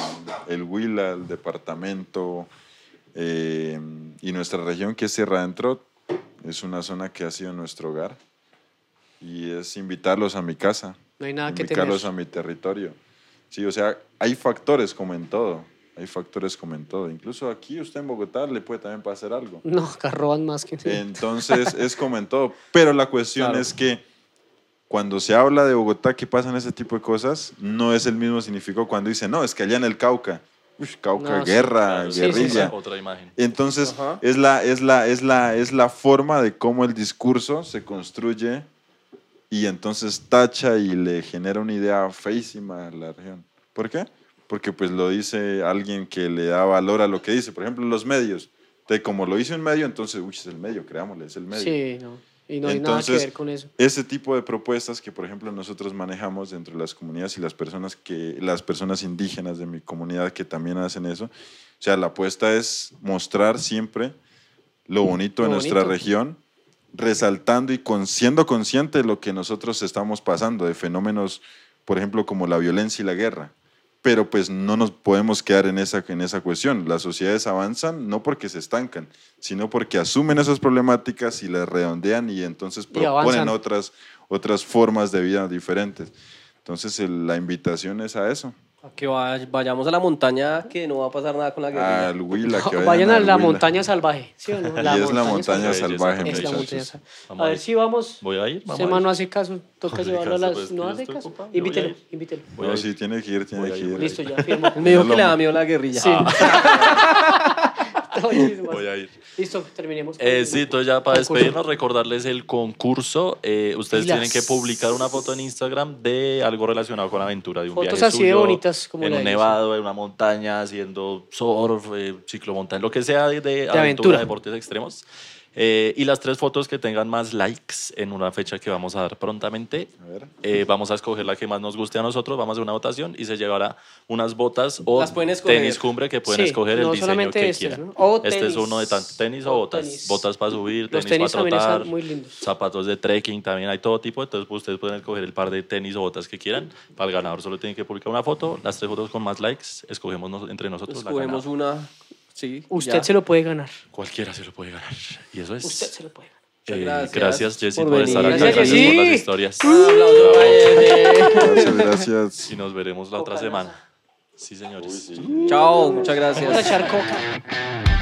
el Huila, el departamento eh, y nuestra región que es Sierra Adentro. Es una zona que ha sido nuestro hogar y es invitarlos a mi casa, No hay nada que invitarlos a mi territorio. Sí, o sea, hay factores como en todo. Hay factores como en todo. Incluso aquí, usted en Bogotá, le puede también pasar algo. No, acá roban más que... Entonces es como en todo. Pero la cuestión Claro. es que cuando se habla de Bogotá que pasan ese tipo de cosas, no es el mismo significado cuando dice, no, es que allá en el Cauca, uy, Cauca, No, sí, guerra, Claro, sí, guerrilla. otra- Otra imagen. Entonces Ajá. es la, es, la, es, la, es la forma de cómo el discurso se construye y entonces tacha y le genera una idea feísima a la región. ¿Por qué? Porque pues lo dice alguien que le da valor a lo que dice. Por ejemplo, los medios. De como lo dice un medio, entonces, uy, es el medio, creámosle, es el medio. Sí, no. Y no hay nada que Entonces, ver con eso. Ese tipo de propuestas que, por ejemplo, nosotros manejamos dentro de las comunidades y las personas, que, las personas indígenas de mi comunidad que también hacen eso, o sea, la apuesta es mostrar siempre lo bonito de nuestra bonito. región, resaltando y con, siendo consciente de lo que nosotros estamos pasando, de fenómenos, por ejemplo, como la violencia y la guerra. Pero pues no nos podemos quedar en esa, en esa cuestión. Las sociedades avanzan no porque se estancan, sino porque asumen esas problemáticas y las redondean y entonces Y proponen avanzan. otras, otras formas de vida diferentes. Entonces el- la invitación es a eso, A Que vay- vayamos a la montaña, que no va a pasar nada con la guerrilla. al Huila. Que Vayan a al la Huila. montaña salvaje, ¿sí o no? Y es la montaña salvaje. salvaje, Es la muchachos. montaña salvaje. Vamos A a ver si vamos. Voy a ir. vamos a no hace caso, toca No hace llevarlo a caso, las. pues, no hace estoy caso. ocupado, a Invítelo, invítelo. A No, sí, tiene que ir, tiene Voy a que ir, a Listo, ya firmo. Me dijo que le da miedo la guerrilla. Sí. Voy a ir. Listo, terminemos. Eh, sí, entonces ya para concurso. despedirnos, recordarles el concurso. Eh, ustedes Pilas. tienen que publicar una foto en Instagram de algo relacionado con la aventura de un Fotos viaje así de suyo, bonitas como en un de nevado, en una montaña, haciendo surf, eh, ciclomontaña, lo que sea de, de aventura, aventura. deportes extremos. Eh, y las tres fotos que tengan más likes en una fecha que vamos a dar prontamente. A ver. Eh, vamos a escoger la que más nos guste a nosotros, vamos a hacer una votación y se llevará unas botas o tenis cumbre que pueden Sí, escoger el no diseño solamente que estos, quieran. ¿no? O este es tenis. uno de tanto tenis o O botas. tenis. Botas para subir, Los tenis, tenis para trotar, muy lindos. zapatos de trekking, también hay todo tipo. Entonces pues, ustedes pueden escoger el par de tenis o botas que quieran. Para el ganador solo tienen que publicar una foto, las tres fotos con más likes, escogemos entre nosotros la Escogemos ganadora. una Sí. Usted ya. se lo puede ganar. Cualquiera se lo puede ganar. Y eso es. Usted se lo puede ganar. Eh, gracias, gracias Jessy, por por, estar acá. Gracias, Gracias, por las historias. Gracias, gracias. Y nos veremos la otra semana. Sí, señores. Chao, muchas Vamos a gracias. echar coca.